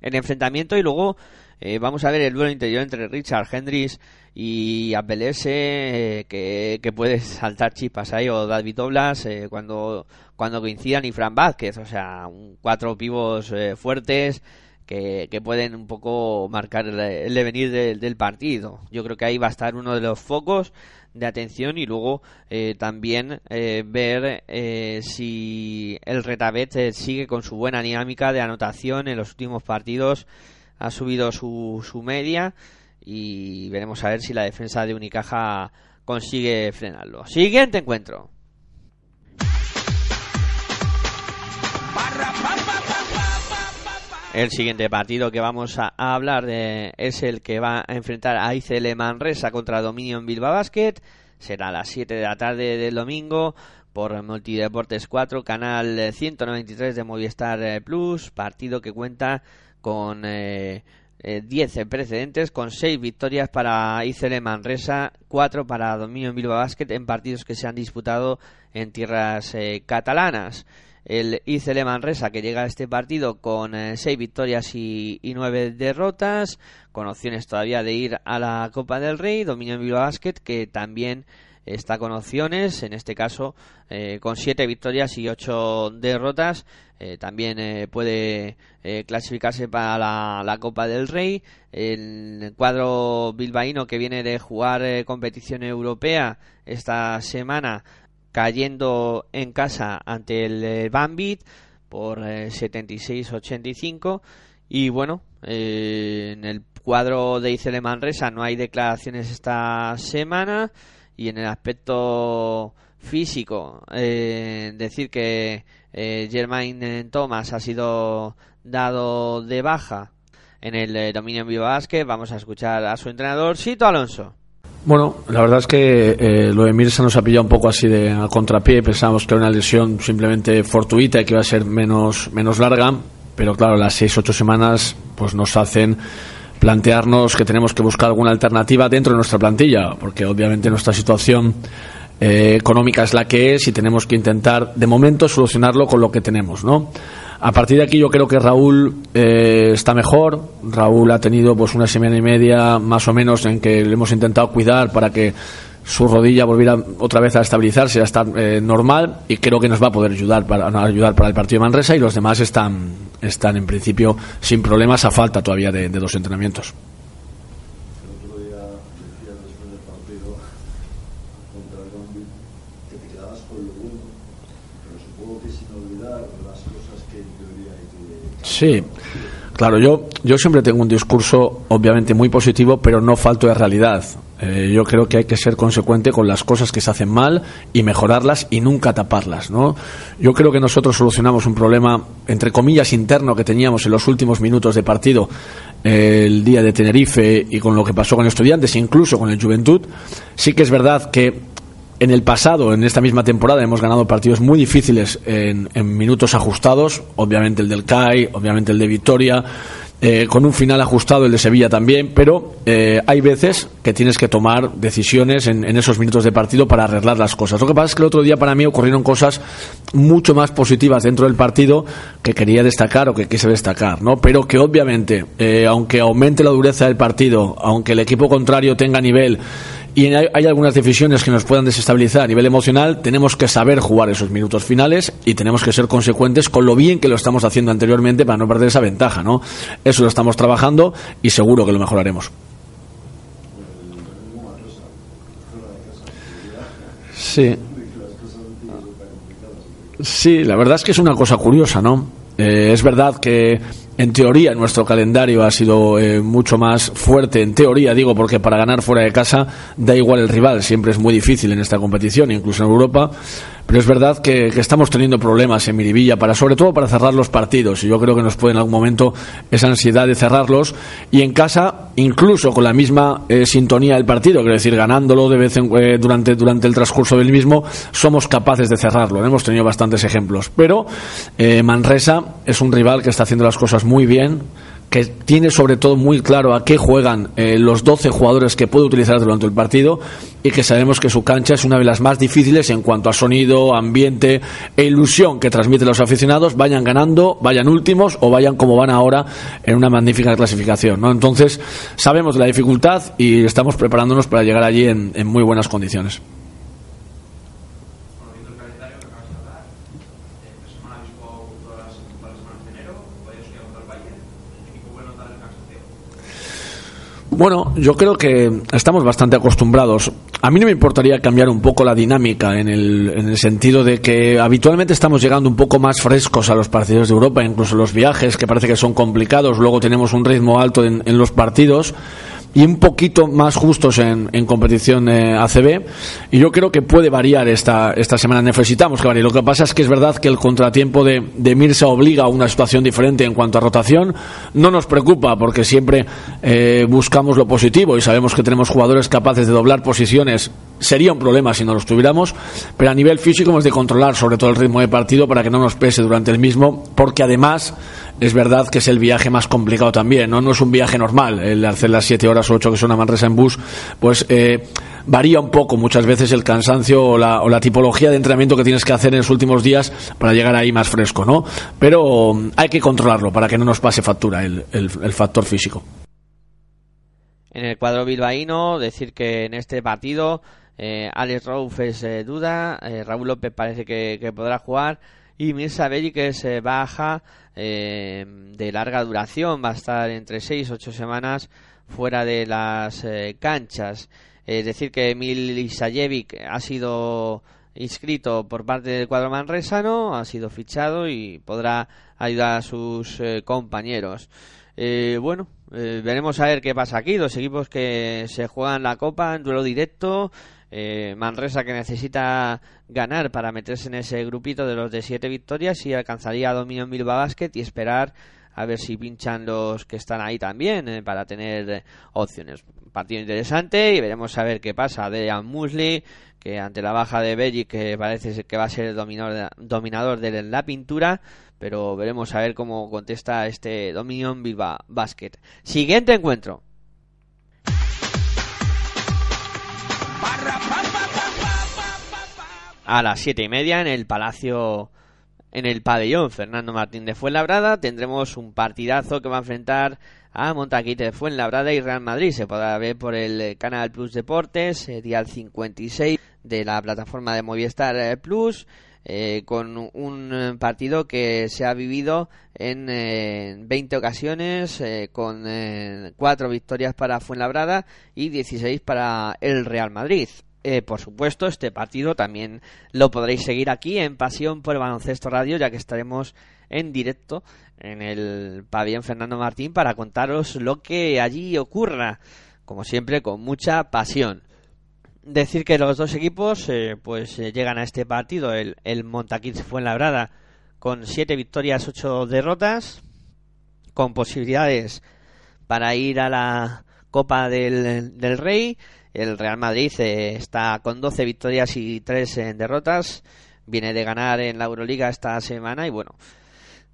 el enfrentamiento. Y luego eh, vamos a ver el duelo interior entre Richard Hendricks y Abelese que, que, puede saltar chispas ahí o David Doblas cuando cuando coincidan y Fran Vázquez o sea cuatro pivos fuertes que, que, pueden un poco marcar el, devenir del partido. Yo creo que ahí va a estar uno de los focos de atención y luego eh, también eh, ver eh, si el Retabet sigue con su buena dinámica de anotación en los últimos partidos ha subido su, su media y veremos a ver si la defensa de Unicaja consigue frenarlo. Siguiente encuentro. El siguiente partido que vamos a, hablar de, es el que va a enfrentar a ICL Manresa contra Dominion Bilbao Basket. Será a las 7 de la tarde del domingo por Multideportes 4, canal 193 de Movistar eh, Plus. Partido que cuenta con eh, 10 eh, precedentes, con 6 victorias para ICL Manresa, 4 para Dominion Bilbao Basket en partidos que se han disputado en tierras eh, catalanas. El ICL Manresa que llega a este partido con eh, seis victorias y, nueve derrotas, con opciones todavía de ir a la Copa del Rey, Dominion Bilbao Basket que también está con opciones, en este caso eh, con siete victorias y ocho derrotas, eh, también puede clasificarse para la, la, Copa del Rey. El cuadro bilbaíno que viene de jugar competición europea esta semana cayendo en casa ante el eh, Bambit por 76-85 eh, y bueno eh, en el cuadro de Icele Manresa no hay declaraciones esta semana y en el aspecto físico decir que Germain Thomas ha sido dado de baja en el dominio en vivo vamos a escuchar a su entrenador Sito Alonso bueno, la verdad es que eh, lo de Mirsa nos ha pillado un poco así de a contrapié. Pensábamos que era una lesión simplemente fortuita y que iba a ser menos, menos larga, pero claro, las seis, ocho semanas pues nos hacen plantearnos que tenemos que buscar alguna alternativa dentro de nuestra plantilla, porque obviamente nuestra situación eh, económica es la que es y tenemos que intentar, de momento, solucionarlo con lo que tenemos, ¿no? A partir de aquí yo creo que Raúl eh, está mejor. Raúl ha tenido pues una semana y media más o menos en que le hemos intentado cuidar para que su rodilla volviera otra vez a estabilizarse, a estar eh, normal y creo que nos va a poder ayudar para ayudar para el partido de Manresa y los demás están están en principio sin problemas a falta todavía de dos entrenamientos. Sí, claro, yo, yo siempre tengo un discurso obviamente muy positivo, pero no falto de realidad. Eh, yo creo que hay que ser consecuente con las cosas que se hacen mal y mejorarlas y nunca taparlas, ¿no? Yo creo que nosotros solucionamos un problema, entre comillas, interno que teníamos en los últimos minutos de partido eh, el día de Tenerife y con lo que pasó con estudiantes, incluso con el Juventud. Sí que es verdad que en el pasado, en esta misma temporada, hemos ganado partidos muy difíciles en, minutos ajustados, obviamente el del CAI, obviamente el de Victoria, eh, con un final ajustado el de Sevilla también, pero eh, hay veces que tienes que tomar decisiones en, esos minutos de partido para arreglar las cosas. Lo que pasa es que el otro día para mí ocurrieron cosas mucho más positivas dentro del partido que quería destacar o que quise destacar, ¿no? Pero que obviamente, eh, aunque aumente la dureza del partido, aunque el equipo contrario tenga nivel y hay, algunas decisiones que nos puedan desestabilizar a nivel emocional, tenemos que saber jugar esos minutos finales y tenemos que ser consecuentes con lo bien que lo estamos haciendo anteriormente para no perder esa ventaja, ¿no? Eso lo estamos trabajando y seguro que lo mejoraremos. Sí. Sí, la verdad es que es una cosa curiosa, ¿no? Eh, es verdad que en teoría nuestro calendario ha sido eh, mucho más fuerte, en teoría digo, porque para ganar fuera de casa da igual el rival, siempre es muy difícil en esta competición, incluso en Europa, pero es verdad que, estamos teniendo problemas en Miribilla, para, sobre todo para cerrar los partidos, y yo creo que nos puede en algún momento esa ansiedad de cerrarlos, y en casa, incluso con la misma eh, sintonía del partido, quiero decir, ganándolo de vez en, eh, durante, durante el transcurso del mismo, somos capaces de cerrarlo, hemos tenido bastantes ejemplos, pero Manresa es un rival que está haciendo las cosas muy bien, que tiene sobre todo muy claro a qué juegan eh, los 12 jugadores que puede utilizar durante el partido y que sabemos que su cancha es una de las más difíciles en cuanto a sonido, ambiente e ilusión que transmiten los aficionados, vayan ganando, vayan últimos o vayan como van ahora en una magnífica clasificación. ¿no? Entonces, sabemos la dificultad y estamos preparándonos para llegar allí en muy buenas condiciones. Bueno, yo creo que estamos bastante acostumbrados. A mí no me importaría cambiar un poco la dinámica en el, en el sentido de que habitualmente estamos llegando un poco más frescos a los partidos de Europa, incluso los viajes, que parece que son complicados, luego tenemos un ritmo alto en, en los partidos y un poquito más justos en, en competición eh, ACB. Y yo creo que puede variar esta, esta semana. Necesitamos que varíe. Lo que pasa es que es verdad que el contratiempo de, de Mirsa obliga a una situación diferente en cuanto a rotación. No nos preocupa porque siempre eh, buscamos lo positivo y sabemos que tenemos jugadores capaces de doblar posiciones. Sería un problema si no los tuviéramos, pero a nivel físico hemos de controlar sobre todo el ritmo de partido para que no nos pese durante el mismo, porque además es verdad que es el viaje más complicado también, ¿no? Es un viaje normal, el hacer las siete horas o ocho que son a Manresa en bus, pues eh, varía un poco muchas veces el cansancio o la, o la, tipología de entrenamiento que tienes que hacer en los últimos días para llegar ahí más fresco, ¿no? Pero um, hay que controlarlo para que no nos pase factura el, factor físico. En el cuadro bilbaíno, decir que en este partido eh, Alex Rauf es eh, duda, Raúl López parece que, que, podrá jugar y Mirza Belli que es baja eh, de larga duración, va a estar entre 6 y 8 semanas fuera de las eh, canchas. Es decir, que Emil Isayevic ha sido inscrito por parte del cuadro manresano, ha sido fichado y podrá ayudar a sus eh, compañeros. Eh, bueno, eh, veremos a ver qué pasa aquí. Dos equipos que se juegan la copa en duelo directo. Eh, Manresa que necesita ganar para meterse en ese grupito de los de siete victorias y alcanzaría a dominio Bilbao Basket y esperar a ver si pinchan los que están ahí también eh, para tener eh, opciones. Partido interesante y veremos a ver qué pasa. Dejan Musli, que ante la baja de Belli, que parece que va a ser el dominador dominador de la pintura, pero veremos a ver cómo contesta este Dominion Bilbao Basket. Siguiente encuentro. A las siete y media en el Palacio en el pabellón Fernando Martín de Fuenlabrada tendremos un partidazo que va a enfrentar a Montaquite de Fuenlabrada y Real Madrid. Se podrá ver por el canal Plus Deportes, eh, día 56 de la plataforma de Movistar Plus, eh, con un partido que se ha vivido en eh, 20 ocasiones, eh, con eh, 4 victorias para Fuenlabrada y 16 para el Real Madrid. Eh, por supuesto, este partido también lo podréis seguir aquí en Pasión por el Baloncesto Radio, ya que estaremos en directo en el pabellón Fernando Martín para contaros lo que allí ocurra, como siempre, con mucha pasión. Decir que los dos equipos eh, pues eh, llegan a este partido, el, el Montaquís Fuenlabrada, con siete victorias, ocho derrotas, con posibilidades para ir a la Copa del, del Rey el Real Madrid eh, está con 12 victorias y 3 en derrotas. Viene de ganar en la Euroliga esta semana y bueno,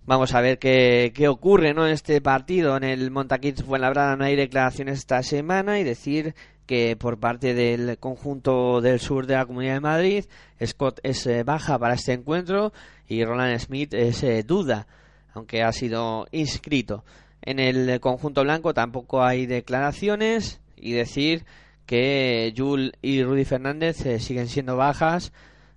vamos a ver qué, qué ocurre ¿no? en este partido. En el Montaquit Fuenlabrada no hay declaraciones esta semana y decir que por parte del conjunto del sur de la Comunidad de Madrid, Scott es eh, baja para este encuentro y Roland Smith es eh, duda, aunque ha sido inscrito. En el conjunto blanco tampoco hay declaraciones y decir que Jul y Rudy Fernández eh, siguen siendo bajas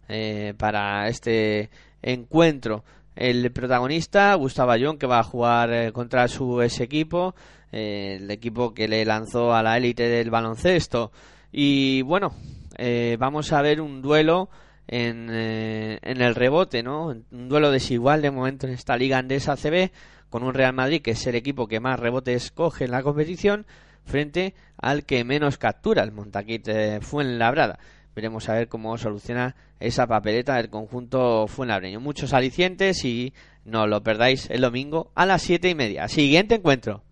eh, para este encuentro. El protagonista, Gustavo Ayón, que va a jugar eh, contra su ex equipo, eh, el equipo que le lanzó a la élite del baloncesto. Y bueno, vamos a ver un duelo en, en, el rebote, ¿no? Un duelo desigual de momento en esta liga andesa CB, con un Real Madrid que es el equipo que más rebotes coge en la competición frente al que menos captura, el Montaquit eh, Fuenlabrada. Veremos a ver cómo soluciona esa papeleta del conjunto fuenlabreño. Muchos alicientes y no lo perdáis el domingo a las siete y media. Siguiente encuentro.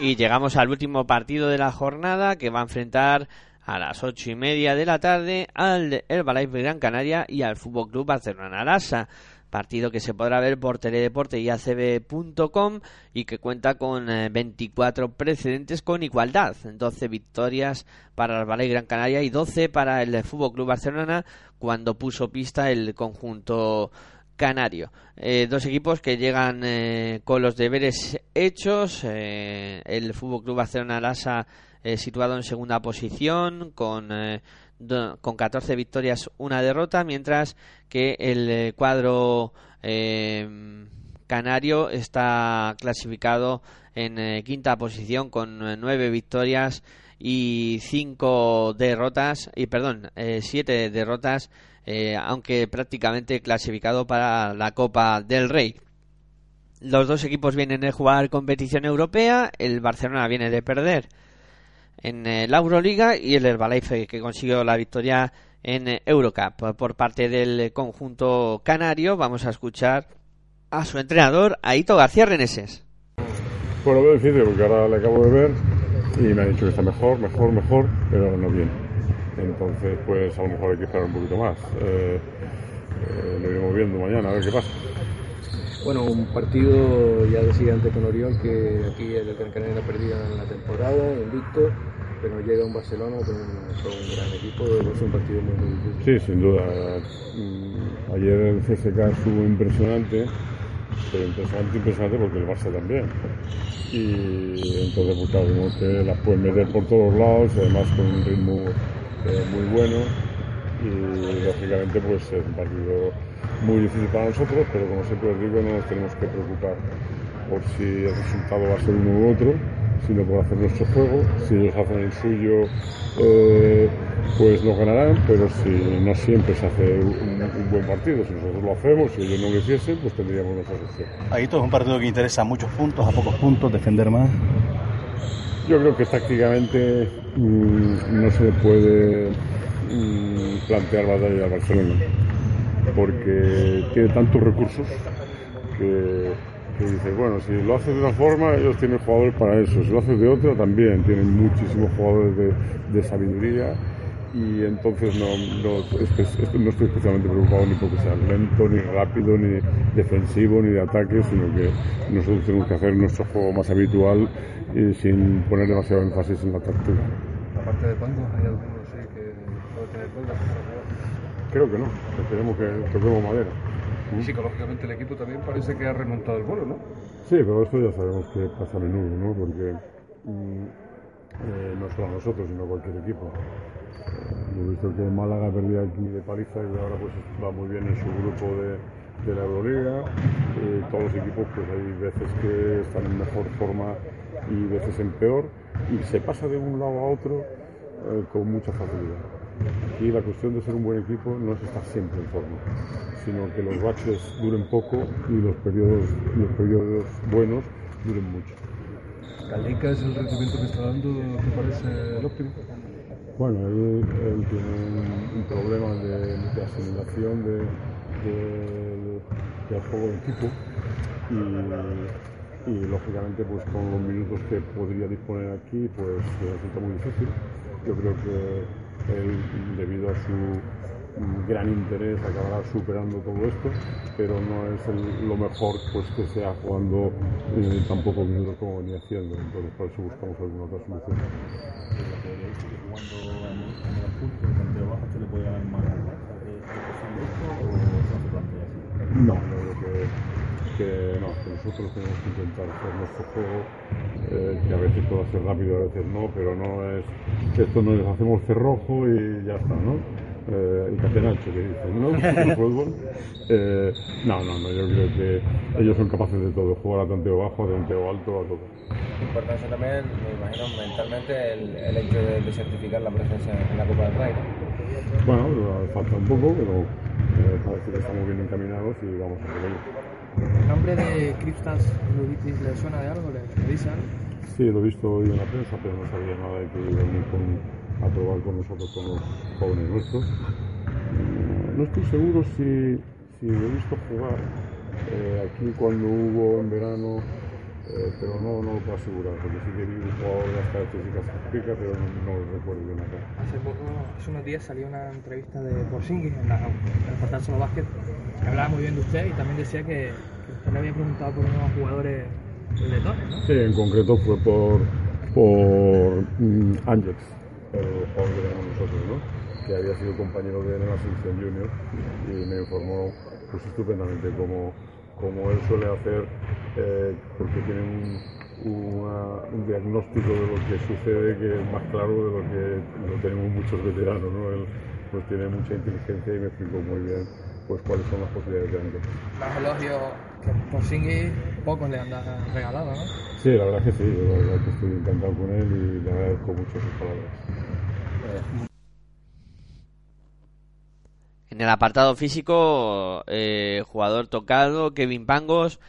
Y llegamos al último partido de la jornada que va a enfrentar a las ocho y media de la tarde al Herbalife Gran Canaria y al Fútbol Club Barcelona Lasa partido que se podrá ver por Teledeporte y acb.com y que cuenta con 24 precedentes con igualdad, 12 victorias para el Valle Gran Canaria y 12 para el Fútbol Club Barcelona cuando puso pista el conjunto canario. Eh, dos equipos que llegan eh, con los deberes hechos. Eh, el Fútbol Club Barcelona Lasa situado en segunda posición con con 14 victorias, una derrota, mientras que el cuadro canario está clasificado en quinta posición con nueve victorias y cinco derrotas y perdón siete derrotas eh, aunque prácticamente clasificado para la Copa del Rey. Los dos equipos vienen de jugar competición europea, el Barcelona viene de perder en eh, la Euroliga y el Herbalife que consiguió la victoria en eh, Eurocup. Por parte del conjunto canario vamos a escuchar a su entrenador, Aito García Reneses. Bueno, veo difícil porque ahora le acabo de ver y me ha dicho que está mejor, mejor, mejor, pero no bien. Entonces, pues a lo mejor hay que esperar un poquito más. Eh, eh, lo iremos viendo mañana, a ver qué pasa. Bueno, un partido ya de gigante con Orión, que aquí el Gran Canaria perdido en la temporada, invicto, pero llega un Barcelona con, un gran equipo, es un partido muy, muy difícil. Sí, sin duda. Mm, ayer el CSK estuvo impresionante, pero impresionante, impresionante porque el Barça también. Y entonces, pues claro, que las pueden meter por todos lados, además con un ritmo eh, muy bueno y lógicamente pues es un partido muy difícil para nosotros, pero como siempre os digo, no nos tenemos que preocupar por si el resultado va a ser uno u otro, sino por hacer nuestro juego. Si ellos hacen el suyo, eh, pues nos ganarán, pero si no siempre se hace un, buen partido, si nosotros lo hacemos, si ellos no lo hiciesen, pues tendríamos nuestra solución. Ahí todo es un partido que interesa a muchos puntos, a pocos puntos, defender más. Yo creo que tácticamente mm, no se puede mm, plantear batalla a Barcelona porque tiene tantos recursos que, dice, bueno, si lo haces de una forma, ellos tienen jugadores para eso, si lo haces de otra también, tienen muchísimos jugadores de, sabiduría. Y entonces no, no, no, estoy especialmente preocupado ni porque sea lento, ni rápido, ni defensivo, ni de ataque, sino que nosotros tenemos que hacer nuestro juego más habitual y sin poner demasiado énfasis en la táctica. Aparte de cuándo, ¿hay alguno así que puede tener dudas? Creo que no, esperemos que toquemos madera. Y psicológicamente el equipo también parece que ha remontado el vuelo, ¿no? Sí, pero esto ya sabemos que pasa a menudo, ¿no? Porque mm, eh, no solo nosotros, sino cualquier equipo. Eh, he visto que Málaga perdió aquí de paliza y ahora pues va muy bien en su grupo de, de la Euroliga. Eh, todos los equipos pues hay veces que están en mejor forma y veces en peor y se pasa de un lado a otro eh, con mucha facilidad. Y la cuestión de ser un buen equipo no es estar siempre en forma, sino que los baches duren poco y los periodos, los periodos buenos duren mucho. ¿Calica es el rendimiento que está dando, te parece el óptimo? Bueno, él, tiene un, problema de, de asimilación de, del juego de equipo y y lógicamente pues con los minutos que podría disponer aquí pues resulta muy difícil. Yo creo que él debido a su mm, gran interés acabará superando todo esto, pero no es lo mejor pues que sea jugando eh, tan pocos minutos como venía haciendo, entonces por eso buscamos alguna otra solución. No, creo que no, nosotros tenemos que intentar hacer nuestro juego, eh, que a veces puede ser rápido, a veces no, pero no es que esto nos hacemos cerrojo y ya está, ¿no? Eh, el catenacho que dicen, ¿no? El fútbol. Eh, no, no, no, yo creo que ellos son capaces de todo, jugar a tanteo bajo, a tanteo alto, a todo. Importancia también, me imagino, mentalmente el, el hecho de, certificar la presencia en la Copa del Rey. Bueno, falta un poco, pero eh, parece que estamos bien encaminados y vamos a por ello. ¿El nombre de Criptas Luditis le suena de algo? ¿Le, algo? Sí, lo he visto hoy en la prensa, pero no sabía nada de que iba a venir con, a probar con nosotros, con los jóvenes nuestros. No estoy seguro si, si lo he visto jugar eh, aquí cuando hubo en verano Eh, pero no, no lo puedo asegurar, porque sí que vi un jugador de las características típicas, pero no, no lo recuerdo bien acá. Hace poco, hace unos días salió una entrevista de Porzingis en, la, en el portal Solo Básquet, que hablaba muy bien de usted y también decía que, que usted le había preguntado por unos jugadores letones, ¿no? Sí, en concreto fue por, por mm, Ángeles, el jugador que tenemos nosotros, ¿no? que había sido compañero de él en la selección junior y me informó pues, estupendamente cómo, cómo él suele hacer, eh, porque tiene un, una- un diagnóstico de lo que sucede que es más claro de lo que lo tenemos muchos veteranos. ¿no? Él pues, tiene mucha inteligencia y me explicó muy bien pues, cuáles son las posibilidades de Ángeles. Más elogios que Porzingis pocos le han regalado, ¿no? Sí, la verdad que sí, yo la verdad que estoy encantado con él y le agradezco mucho sus palabras. En el apartado físico, eh, jugador tocado, Kevin Pangos,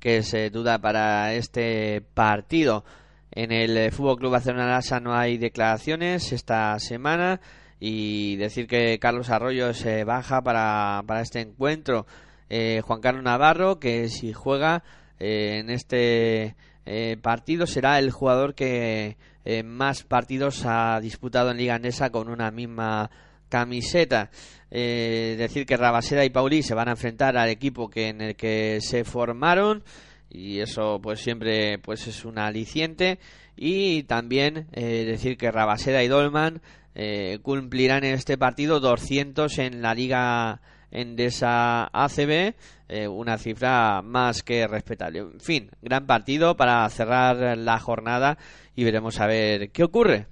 que se duda para este partido. En el eh, Fútbol Club Barcelona no hay declaraciones esta semana y decir que Carlos Arroyo se baja para, para este encuentro. Eh, Juan Carlos Navarro, que si juega eh, en este eh, partido será el jugador que más partidos ha disputado en Liga Andesa con una misma camiseta. Eh, decir que Rabaseda y Pauli se van a enfrentar al equipo que en el que se formaron y eso pues siempre pues es un aliciente y también eh, decir que Rabaseda y Dolman eh, cumplirán en este partido 200 en la liga Endesa ACB eh, una cifra más que respetable en fin gran partido para cerrar la jornada y veremos a ver qué ocurre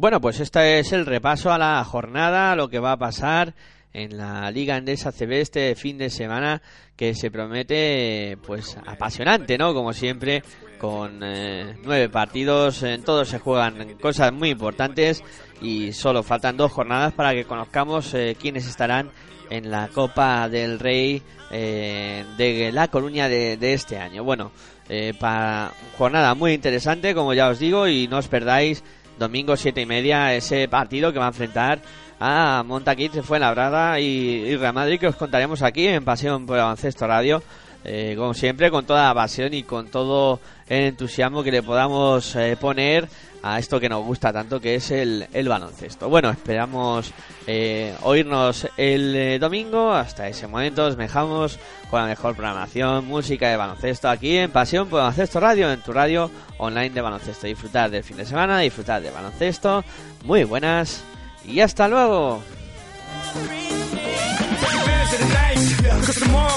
Bueno, pues este es el repaso a la jornada, lo que va a pasar en la Liga Andesa CB este fin de semana que se promete pues apasionante, ¿no? Como siempre, con eh, nueve partidos, en todos se juegan cosas muy importantes y solo faltan dos jornadas para que conozcamos eh, quiénes estarán en la Copa del Rey eh, de La Coruña de, este año. Bueno, eh, jornada muy interesante, como ya os digo, y no os perdáis domingo siete y media ese partido que va a enfrentar a Montaquit se fue Labrada y, y Real Madrid que os contaremos aquí en Pasión por Baloncesto Radio. Eh, como siempre con toda la pasión y con todo el entusiasmo que le podamos eh, poner a esto que nos gusta tanto que es el, el baloncesto. Bueno esperamos eh, oírnos el eh, domingo. Hasta ese momento os dejamos con la mejor programación música de baloncesto aquí en Pasión por Baloncesto Radio en tu radio online de baloncesto. Disfrutar del fin de semana disfrutar de baloncesto. Muy buenas y hasta luego